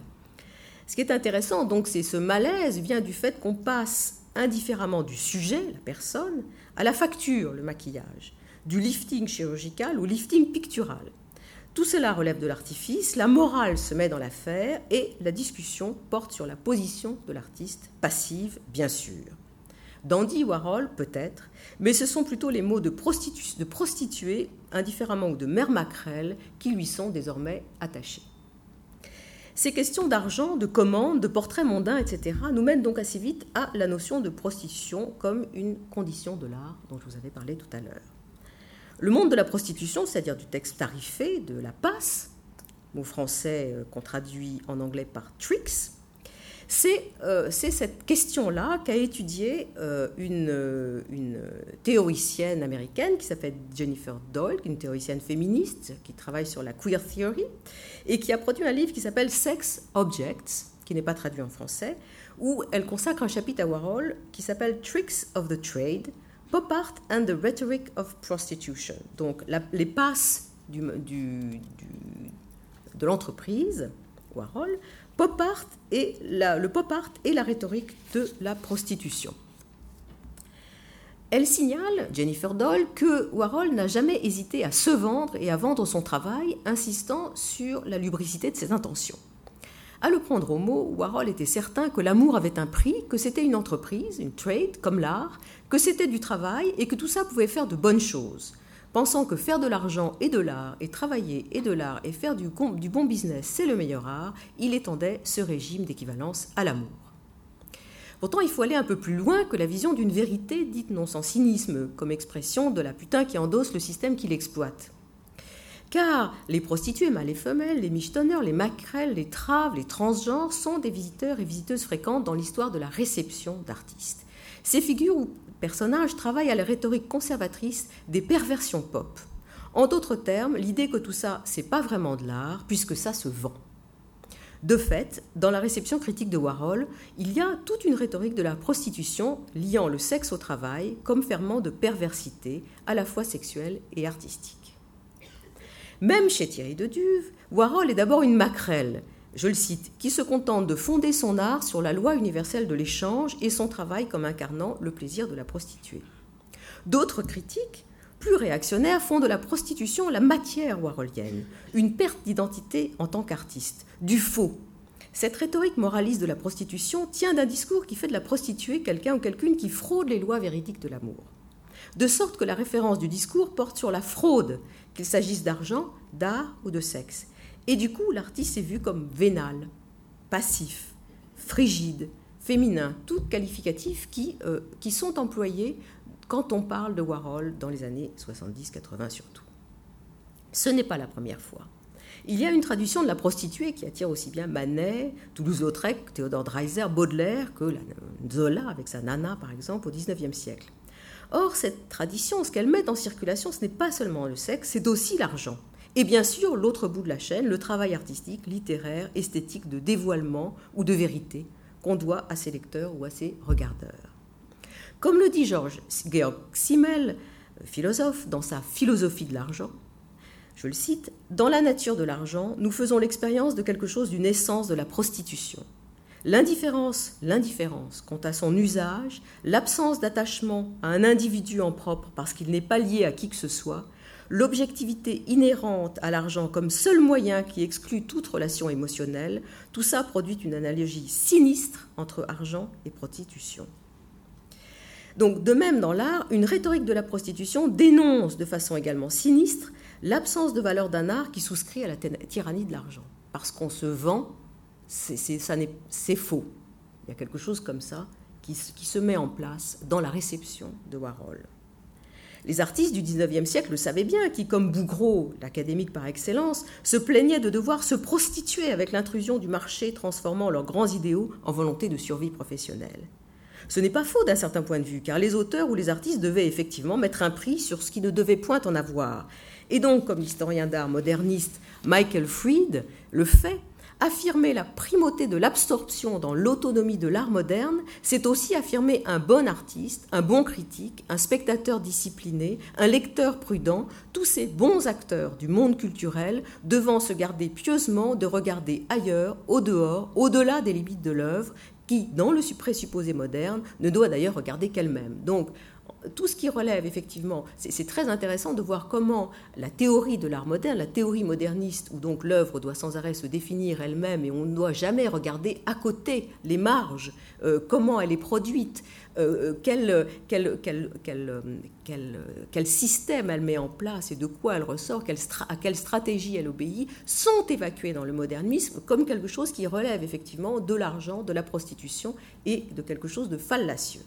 Ce qui est intéressant, donc, c'est ce malaise vient du fait qu'on passe indifféremment du sujet, la personne, à la facture, le maquillage, du lifting chirurgical au lifting pictural. Tout cela relève de l'artifice, la morale se met dans l'affaire et la discussion porte sur la position de l'artiste, passive bien sûr. Dandy Warhol peut-être, mais ce sont plutôt les mots de, prostituée, indifféremment, ou de mère maquerelle qui lui sont désormais attachés. Ces questions d'argent, de commande, de portraits mondains, etc., nous mènent donc assez vite à la notion de prostitution comme une condition de l'art dont je vous avais parlé tout à l'heure. Le monde de la prostitution, c'est-à-dire du texte tarifé, de la passe, mot français euh, qu'on traduit en anglais par tricks, euh, c'est cette question-là qu'a étudiée euh, une, une, théoricienne américaine qui s'appelle Jennifer Doyle, une théoricienne féministe qui travaille sur la queer theory et qui a produit un livre qui s'appelle Sex Objects, qui n'est pas traduit en français, où elle consacre un chapitre à Warhol qui s'appelle Tricks of the Trade, Pop Art and the Rhetoric of Prostitution. Donc les passes de l'entreprise, Warhol, pop et le pop art et la rhétorique de la prostitution. Elle signale, Jennifer Doll, que Warhol n'a jamais hésité à se vendre et à vendre son travail, insistant sur la lubricité de ses intentions. À le prendre au mot, Warhol était certain que l'amour avait un prix, que c'était une entreprise, une trade, comme l'art, que c'était du travail et que tout ça pouvait faire de bonnes choses pensant que faire de l'argent et de l'art, et travailler et de l'art, et faire du, bon business, c'est le meilleur art, il étendait ce régime d'équivalence à l'amour. Pourtant, il faut aller un peu plus loin que la vision d'une vérité dite non sans cynisme, comme expression de la putain qui endosse le système qui l'exploite. Car les prostituées mâles et femelles, les michetonneurs, les maquerelles, les traves, les transgenres sont des visiteurs et visiteuses fréquentes dans l'histoire de la réception d'artistes. Ces figures personnages travaillent à la rhétorique conservatrice des perversions pop. En d'autres termes, l'idée que tout ça, c'est pas vraiment de l'art, puisque ça se vend. De fait, dans la réception critique de Warhol, il y a toute une rhétorique de la prostitution liant le sexe au travail comme ferment de perversité, à la fois sexuelle et artistique. Même chez Thierry de Duve, Warhol est d'abord une maquerelle, je le cite, qui se contente de fonder son art sur la loi universelle de l'échange et son travail comme incarnant le plaisir de la prostituée. D'autres critiques, plus réactionnaires, font de la prostitution la matière warholienne, une perte d'identité en tant qu'artiste, du faux. Cette rhétorique moraliste de la prostitution tient d'un discours qui fait de la prostituée quelqu'un ou quelqu'une qui fraude les lois véridiques de l'amour. De sorte que la référence du discours porte sur la fraude, qu'il s'agisse d'argent, d'art ou de sexe et du coup, l'artiste est vu comme vénal, passif, frigide, féminin, tous qualificatifs qui, euh, qui sont employés quand on parle de Warhol dans les années 70-80 surtout. Ce n'est pas la première fois. Il y a une tradition de la prostituée qui attire aussi bien Manet, Toulouse-Lautrec, Théodore Dreiser, Baudelaire que la Zola avec sa nana par exemple au XIXe siècle. Or, cette tradition, ce qu'elle met en circulation, ce n'est pas seulement le sexe, c'est aussi l'argent. Et bien sûr, l'autre bout de la chaîne, le travail artistique, littéraire, esthétique de dévoilement ou de vérité qu'on doit à ses lecteurs ou à ses regardeurs. Comme le dit Georges Georg Simmel, philosophe, dans sa philosophie de l'argent, je le cite, Dans la nature de l'argent, nous faisons l'expérience de quelque chose d'une essence de la prostitution. L'indifférence, l'indifférence quant à son usage, l'absence d'attachement à un individu en propre parce qu'il n'est pas lié à qui que ce soit, l'objectivité inhérente à l'argent comme seul moyen qui exclut toute relation émotionnelle, tout ça produit une analogie sinistre entre argent et prostitution. Donc, de même dans l'art, une rhétorique de la prostitution dénonce de façon également sinistre l'absence de valeur d'un art qui souscrit à la tyrannie de l'argent. Parce qu'on se vend, c'est faux. Il y a quelque chose comme ça qui, qui se met en place dans la réception de Warhol. Les artistes du XIXe siècle le savaient bien, qui, comme Bougreau, l'académique par excellence, se plaignaient de devoir se prostituer avec l'intrusion du marché transformant leurs grands idéaux en volonté de survie professionnelle. Ce n'est pas faux d'un certain point de vue, car les auteurs ou les artistes devaient effectivement mettre un prix sur ce qui ne devait point en avoir. Et donc, comme l'historien d'art moderniste Michael Fried le fait, Affirmer la primauté de l'absorption dans l'autonomie de l'art moderne, c'est aussi affirmer un bon artiste, un bon critique, un spectateur discipliné, un lecteur prudent, tous ces bons acteurs du monde culturel devant se garder pieusement de regarder ailleurs, au dehors, au-delà des limites de l'œuvre, qui, dans le présupposé moderne, ne doit d'ailleurs regarder qu'elle-même. Donc, tout ce qui relève effectivement, c'est très intéressant de voir comment la théorie de l'art moderne, la théorie moderniste, où donc l'œuvre doit sans arrêt se définir elle-même et on ne doit jamais regarder à côté les marges, euh, comment elle est produite, euh, quel, quel, quel, système elle met en place et de quoi elle ressort, à quelle stratégie elle obéit, sont évacués dans le modernisme comme quelque chose qui relève effectivement de l'argent, de la prostitution et de quelque chose de fallacieux.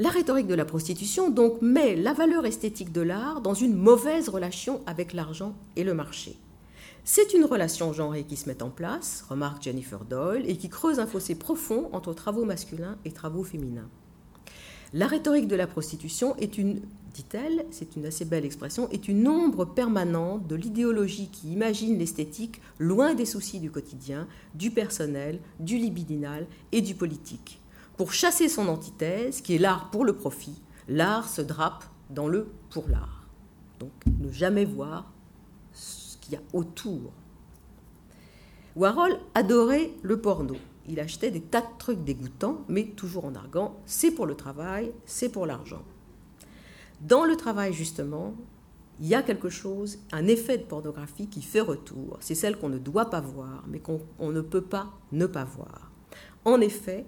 La rhétorique de la prostitution donc met la valeur esthétique de l'art dans une mauvaise relation avec l'argent et le marché. C'est une relation genrée qui se met en place, remarque Jennifer Doyle, et qui creuse un fossé profond entre travaux masculins et travaux féminins. La rhétorique de la prostitution est une, dit-elle, c'est une assez belle expression, est une ombre permanente de l'idéologie qui imagine l'esthétique loin des soucis du quotidien, du personnel, du libidinal et du politique. Pour chasser son antithèse, qui est l'art pour le profit, l'art se drape dans le pour l'art. Donc ne jamais voir ce qu'il y a autour. Warhol adorait le porno. Il achetait des tas de trucs dégoûtants, mais toujours en arguant c'est pour le travail, c'est pour l'argent. Dans le travail, justement, il y a quelque chose, un effet de pornographie qui fait retour. C'est celle qu'on ne doit pas voir, mais qu'on ne peut pas ne pas voir. En effet,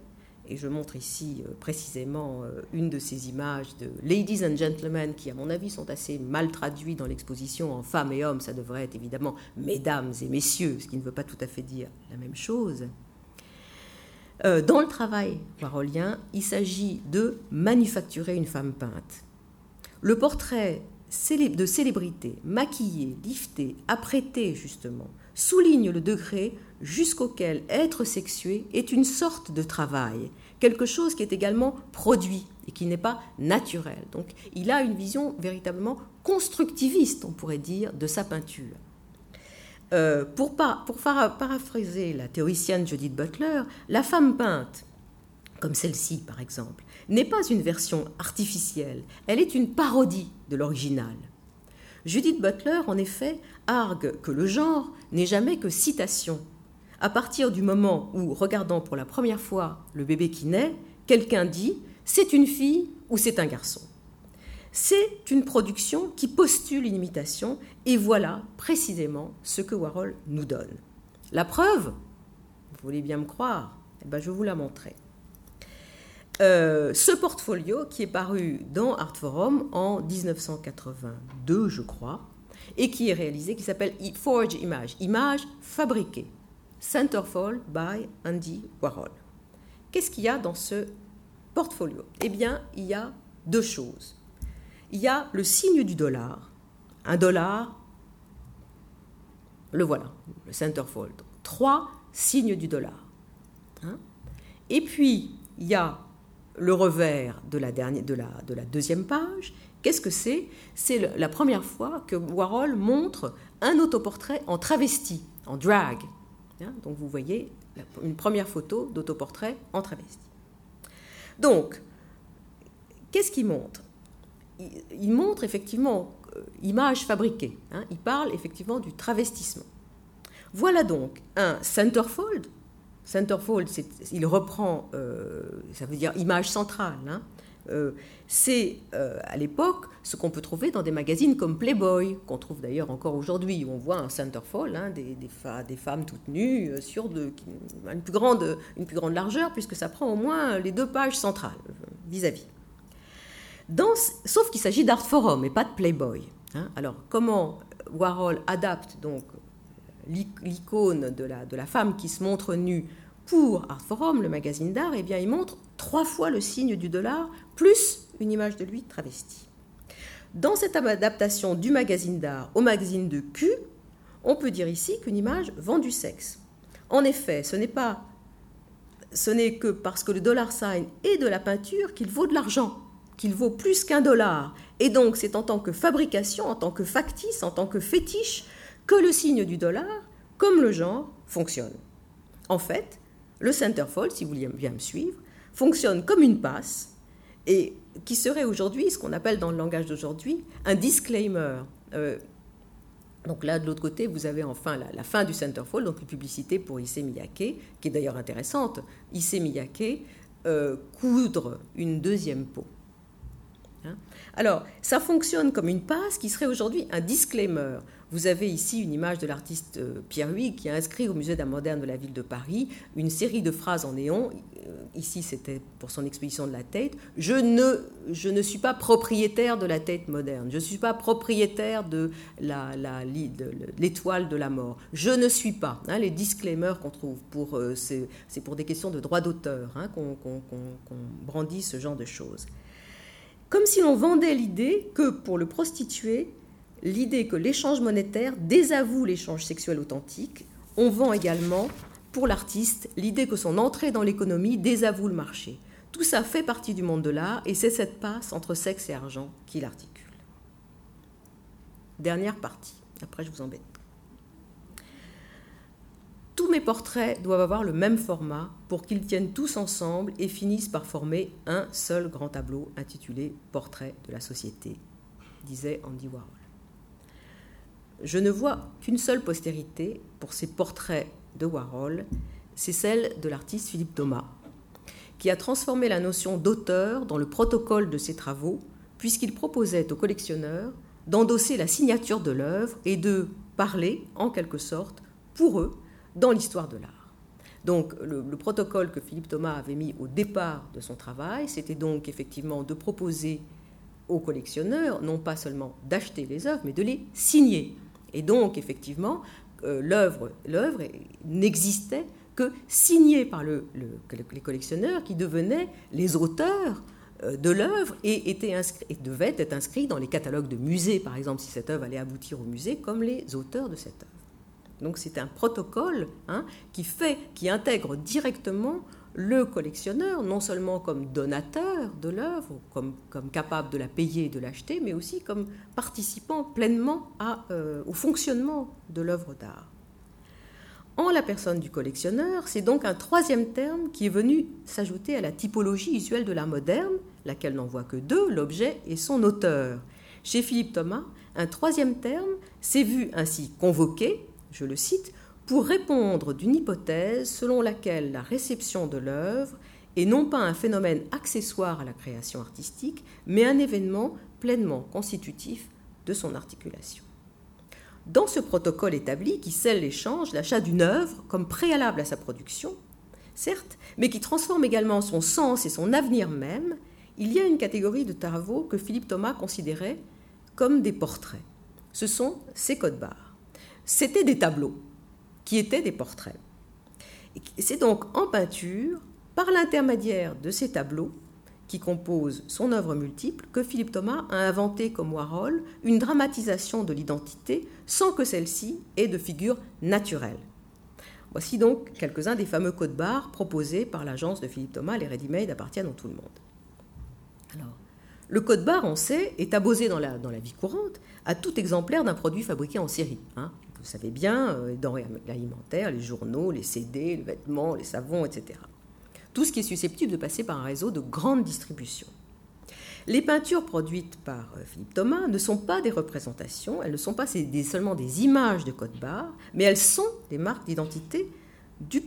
et je montre ici euh, précisément euh, une de ces images de Ladies and Gentlemen qui, à mon avis, sont assez mal traduits dans l'exposition en femmes et hommes. Ça devrait être évidemment mesdames et messieurs, ce qui ne veut pas tout à fait dire la même chose. Euh, dans le travail warholien, il s'agit de manufacturer une femme peinte. Le portrait de célébrité, maquillée, liftée, apprêtée justement, souligne le degré jusqu'auquel être sexué est une sorte de travail, quelque chose qui est également produit et qui n'est pas naturel. Donc il a une vision véritablement constructiviste, on pourrait dire, de sa peinture. Euh, pour, pour paraphraser la théoricienne Judith Butler, la femme peinte, comme celle-ci par exemple, n'est pas une version artificielle, elle est une parodie de l'original. Judith Butler, en effet, argue que le genre n'est jamais que citation. À partir du moment où, regardant pour la première fois le bébé qui naît, quelqu'un dit c'est une fille ou c'est un garçon. C'est une production qui postule une imitation, et voilà précisément ce que Warhol nous donne. La preuve, vous voulez bien me croire, eh ben je vous la montrer. Euh, ce portfolio qui est paru dans Art Forum en 1982, je crois, et qui est réalisé, qui s'appelle Forge Image, image fabriquée, Centerfold by Andy Warhol. Qu'est-ce qu'il y a dans ce portfolio? Eh bien, il y a deux choses. Il y a le signe du dollar, un dollar, le voilà, le centerfold. Trois signes du dollar. Hein. Et puis, il y a le revers de la, de la deuxième page. Qu'est-ce que c'est? C'est la première fois que Warhol montre un autoportrait en travesti, en drag. Donc vous voyez une première photo d'autoportrait en travesti. Donc, qu'est-ce qu'il montre? Il, montre effectivement euh, image fabriquée. Hein, il parle effectivement du travestissement. Voilà donc un centerfold, Centerfold, il reprend, euh, ça veut dire image centrale. Hein. Euh, c'est euh, à l'époque ce qu'on peut trouver dans des magazines comme Playboy, qu'on trouve d'ailleurs encore aujourd'hui, où on voit un centerfold, hein, des, femmes toutes nues sur de, une, plus grande, largeur, puisque ça prend au moins les deux pages centrales vis-à-vis. sauf qu'il s'agit d'Art Forum et pas de Playboy. Hein. Alors comment Warhol adapte donc l'icône de la, de la femme qui se montre nue pour Art Forum, le magazine d'art, eh bien, il montre trois fois le signe du dollar, plus une image de lui travesti. Dans cette adaptation du magazine d'art au magazine de cul, on peut dire ici qu'une image vend du sexe. En effet, ce n'est pas ce n'est que parce que le dollar sign est de la peinture qu'il vaut de l'argent, qu'il vaut plus qu'un dollar. Et donc c'est en tant que fabrication, en tant que factice, en tant que fétiche, que le signe du dollar, comme le genre, fonctionne. En fait, le centerfold, si vous voulez bien me suivre, fonctionne comme une passe et qui serait aujourd'hui ce qu'on appelle dans le langage d'aujourd'hui un disclaimer. Euh, donc là, de l'autre côté, vous avez enfin la, fin du centerfold, donc une publicité pour Issey Miyake, qui est d'ailleurs intéressante. Issey Miyake euh, coudre une deuxième peau. Hein. Alors, ça fonctionne comme une passe qui serait aujourd'hui un disclaimer. Vous avez ici une image de l'artiste euh, Pierre Huy qui a inscrit au Musée d'art moderne de la ville de Paris une série de phrases en néon. Euh, ici, c'était pour son exposition de la tête. Je ne, je ne suis pas propriétaire de la tête moderne. Je ne suis pas propriétaire de l'étoile de, la mort. Je ne suis pas. Hein, les disclaimers qu'on trouve, pour, euh, c'est pour des questions de droit d'auteur hein, qu'on brandit ce genre de choses. Comme si l'on vendait l'idée que pour le prostitué, l'idée que l'échange monétaire désavoue l'échange sexuel authentique. On vend également, pour l'artiste, l'idée que son entrée dans l'économie désavoue le marché. Tout ça fait partie du monde de l'art et c'est cette passe entre sexe et argent qui l'articule. Dernière partie, après je vous embête. Tous mes portraits doivent avoir le même format pour qu'ils tiennent tous ensemble et finissent par former un seul grand tableau intitulé Portrait de la société, disait Andy Warhol. Je ne vois qu'une seule postérité pour ces portraits de Warhol, c'est celle de l'artiste Philippe Thomas, qui a transformé la notion d'auteur dans le protocole de ses travaux, puisqu'il proposait aux collectionneurs d'endosser la signature de l'œuvre et de parler, en quelque sorte, pour eux, dans l'histoire de l'art. Donc le, le, protocole que Philippe Thomas avait mis au départ de son travail, c'était donc effectivement de proposer aux collectionneurs non pas seulement d'acheter les œuvres, mais de les signer. Et donc, effectivement, euh, l'œuvre, n'existait que signée par le, les collectionneurs qui devenaient les auteurs euh, de l'œuvre et, était être inscrits dans les catalogues de musées, par exemple, si cette œuvre allait aboutir au musée, comme les auteurs de cette œuvre. Donc c'est un protocole hein, qui fait, qui intègre directement le collectionneur, non seulement comme donateur de l'œuvre, comme, comme, capable de la payer et de l'acheter, mais aussi comme participant pleinement euh, au fonctionnement de l'œuvre d'art. En la personne du collectionneur, c'est donc un troisième terme qui est venu s'ajouter à la typologie usuelle de l'art moderne, laquelle n'en voit que deux, l'objet et son auteur. Chez Philippe Thomas, un troisième terme s'est vu ainsi convoqué, je le cite, pour répondre d'une hypothèse selon laquelle la réception de l'œuvre est non pas un phénomène accessoire à la création artistique, mais un événement pleinement constitutif de son articulation. Dans ce protocole établi qui scelle l'échange, l'achat d'une œuvre comme préalable à sa production, certes, mais qui transforme également son sens et son avenir même, il y a une catégorie de travaux que Philippe Thomas considérait comme des portraits. Ce sont ces codes barres. C'étaient des tableaux, qui étaient des portraits. C'est donc en peinture, par l'intermédiaire de ces tableaux, qui composent son œuvre multiple, que Philippe Thomas a inventé comme Warhol une dramatisation de l'identité sans que celle-ci ait de figure naturelle. Voici donc quelques-uns des fameux codes barres proposés par l'agence de Philippe Thomas. Les ready-made appartiennent à tout le monde. Alors, le code barre, on sait, est abosé dans la, dans la vie courante à tout exemplaire d'un produit fabriqué en série. Hein vous savez bien, euh, les denrées alimentaires, les journaux, les CD, les vêtements, les savons, etc. Tout ce qui est susceptible de passer par un réseau de grande distribution. Les peintures produites par euh, Philippe Thomas ne sont pas des représentations, elles ne sont pas seulement des images de code barre, mais elles sont des marques d'identité du,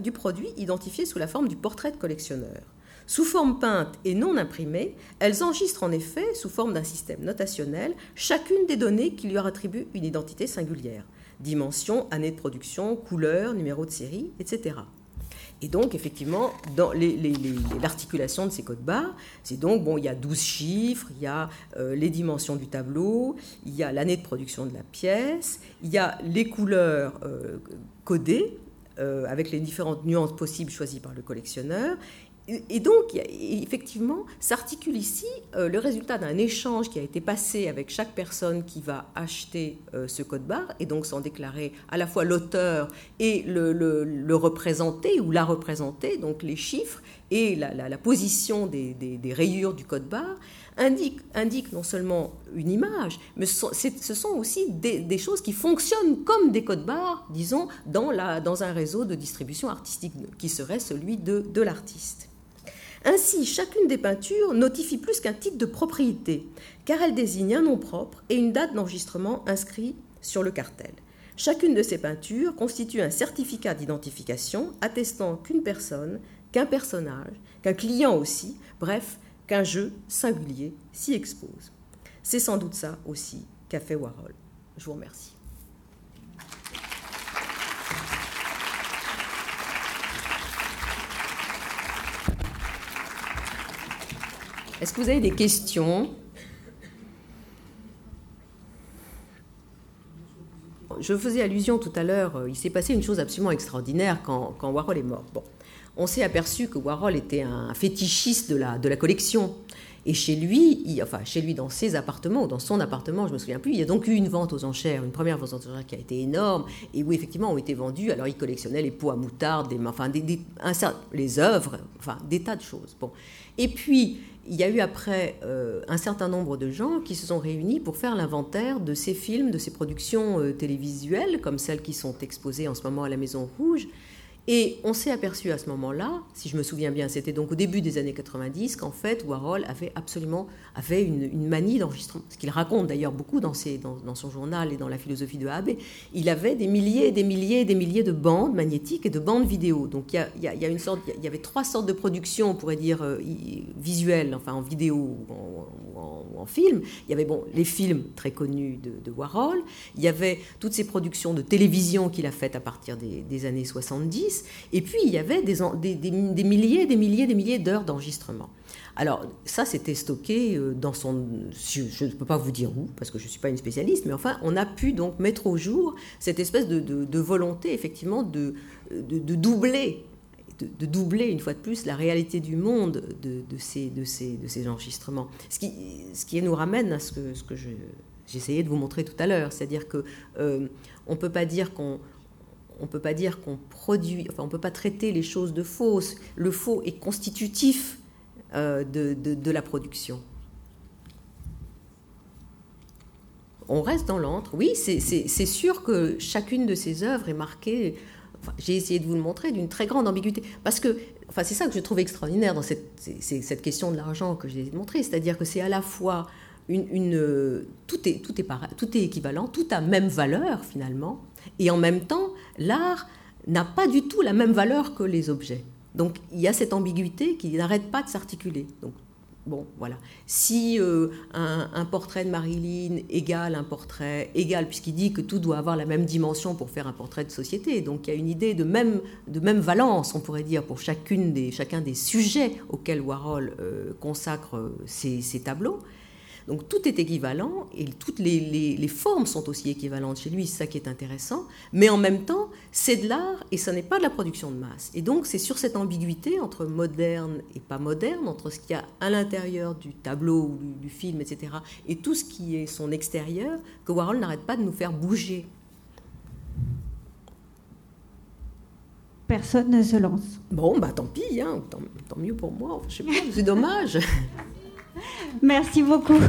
du produit identifié sous la forme du portrait de collectionneur. Sous forme peinte et non imprimée, elles enregistrent en effet, sous forme d'un système notationnel, chacune des données qui lui attribuent une identité singulière dimension, année de production, couleur, numéro de série, etc. Et donc, effectivement, dans l'articulation de ces codes barres, c'est donc, bon, il y a 12 chiffres, il y a euh, les dimensions du tableau, il y a l'année de production de la pièce, il y a les couleurs euh, codées, euh, avec les différentes nuances possibles choisies par le collectionneur, et donc, effectivement, s'articule ici euh, le résultat d'un échange qui a été passé avec chaque personne qui va acheter euh, ce code barre, et donc s'en déclarer à la fois l'auteur et le, représenter ou la représenter, donc les chiffres et la, position des, rayures du code barre, indiquent non seulement une image, mais ce sont, aussi des, choses qui fonctionnent comme des codes barres, disons, dans un réseau de distribution artistique qui serait celui de l'artiste. Ainsi, chacune des peintures notifie plus qu'un titre de propriété, car elle désigne un nom propre et une date d'enregistrement inscrit sur le cartel. Chacune de ces peintures constitue un certificat d'identification attestant qu'une personne qu'un personnage, qu'un client aussi, bref, qu'un jeu singulier s'y expose. C'est sans doute ça aussi qu'a fait Warhol. Je vous remercie. Est-ce que vous avez des questions Je faisais allusion tout à l'heure, euh, il s'est passé une chose absolument extraordinaire quand, Warhol est mort. Bon, on s'est aperçu que Warhol était un fétichiste de la, de la collection. Et chez lui, enfin chez lui dans ses appartements ou dans son appartement, je me souviens plus, il y a donc eu une vente aux enchères, une première vente aux enchères qui a été énorme et où effectivement ont été vendus. Alors il collectionnait les pots à moutarde, enfin les œuvres, enfin des tas de choses. Bon, et puis il y a eu après euh, un certain nombre de gens qui se sont réunis pour faire l'inventaire de ces films, de ces productions euh, télévisuelles, comme celles qui sont exposées en ce moment à la Maison Rouge, et on s'est aperçu à ce moment-là, si je me souviens bien, c'était donc au début des années 90, qu'en fait Warhol avait absolument avait une, manie d'enregistrement. Ce qu'il raconte d'ailleurs beaucoup dans, dans, son journal et dans la philosophie de Abe. Il avait des milliers et des milliers et des milliers de bandes magnétiques et de bandes vidéo. Donc il y, a, sorte, il y avait trois sortes de productions, on pourrait dire euh, visuelles, enfin en vidéo ou en, film. Il y avait bon les films très connus de, Warhol. Il y avait toutes ces productions de télévision qu'il a faites à partir des années 70 et puis il y avait des, milliers, des milliers, des milliers d'heures d'enregistrement. Alors ça, c'était stocké euh, dans son... Je ne peux pas vous dire où, parce que je ne suis pas une spécialiste, mais enfin, on a pu donc mettre au jour cette espèce de, volonté, effectivement, de, doubler de, doubler une fois de plus la réalité du monde de, ces, enregistrements. Ce qui, nous ramène à ce que, j'essayais de vous montrer tout à l'heure, c'est-à-dire que euh, ne peut pas dire qu'on on ne peut pas dire qu'on produit, enfin on ne peut pas traiter les choses de fausses. Le faux est constitutif euh, de, la production. On reste dans l'antre. Oui, c'est sûr que chacune de ces œuvres est marquée, j'ai essayé de vous le montrer, d'une très grande ambiguïté. Parce que, enfin, c'est ça que je trouve extraordinaire dans cette, cette question de l'argent que j'ai montré, c'est-à-dire que c'est à la fois une, tout, est, tout, est tout est équivalent, tout a même valeur finalement, et en même temps, l'art n'a pas du tout la même valeur que les objets. Donc il y a cette ambiguïté qui n'arrête pas de s'articuler. Donc bon, voilà. Si euh, un, portrait de Marilyn égale un portrait égal, puisqu'il dit que tout doit avoir la même dimension pour faire un portrait de société, donc il y a une idée de même, de même valence, on pourrait dire, pour chacune des, chacun des sujets auxquels Warhol euh, consacre euh, ses, ses tableaux. Donc tout est équivalent et toutes les, formes sont aussi équivalentes chez lui, c'est ça qui est intéressant. Mais en même temps, c'est de l'art et ce n'est pas de la production de masse. Et donc c'est sur cette ambiguïté entre moderne et pas moderne, entre ce qu'il y a à l'intérieur du tableau ou du, film, etc., et tout ce qui est son extérieur, que Warhol n'arrête pas de nous faire bouger. Personne ne se lance. Bon, bah tant pis, hein, tant, mieux pour moi. Je sais pas, c'est dommage. Merci beaucoup.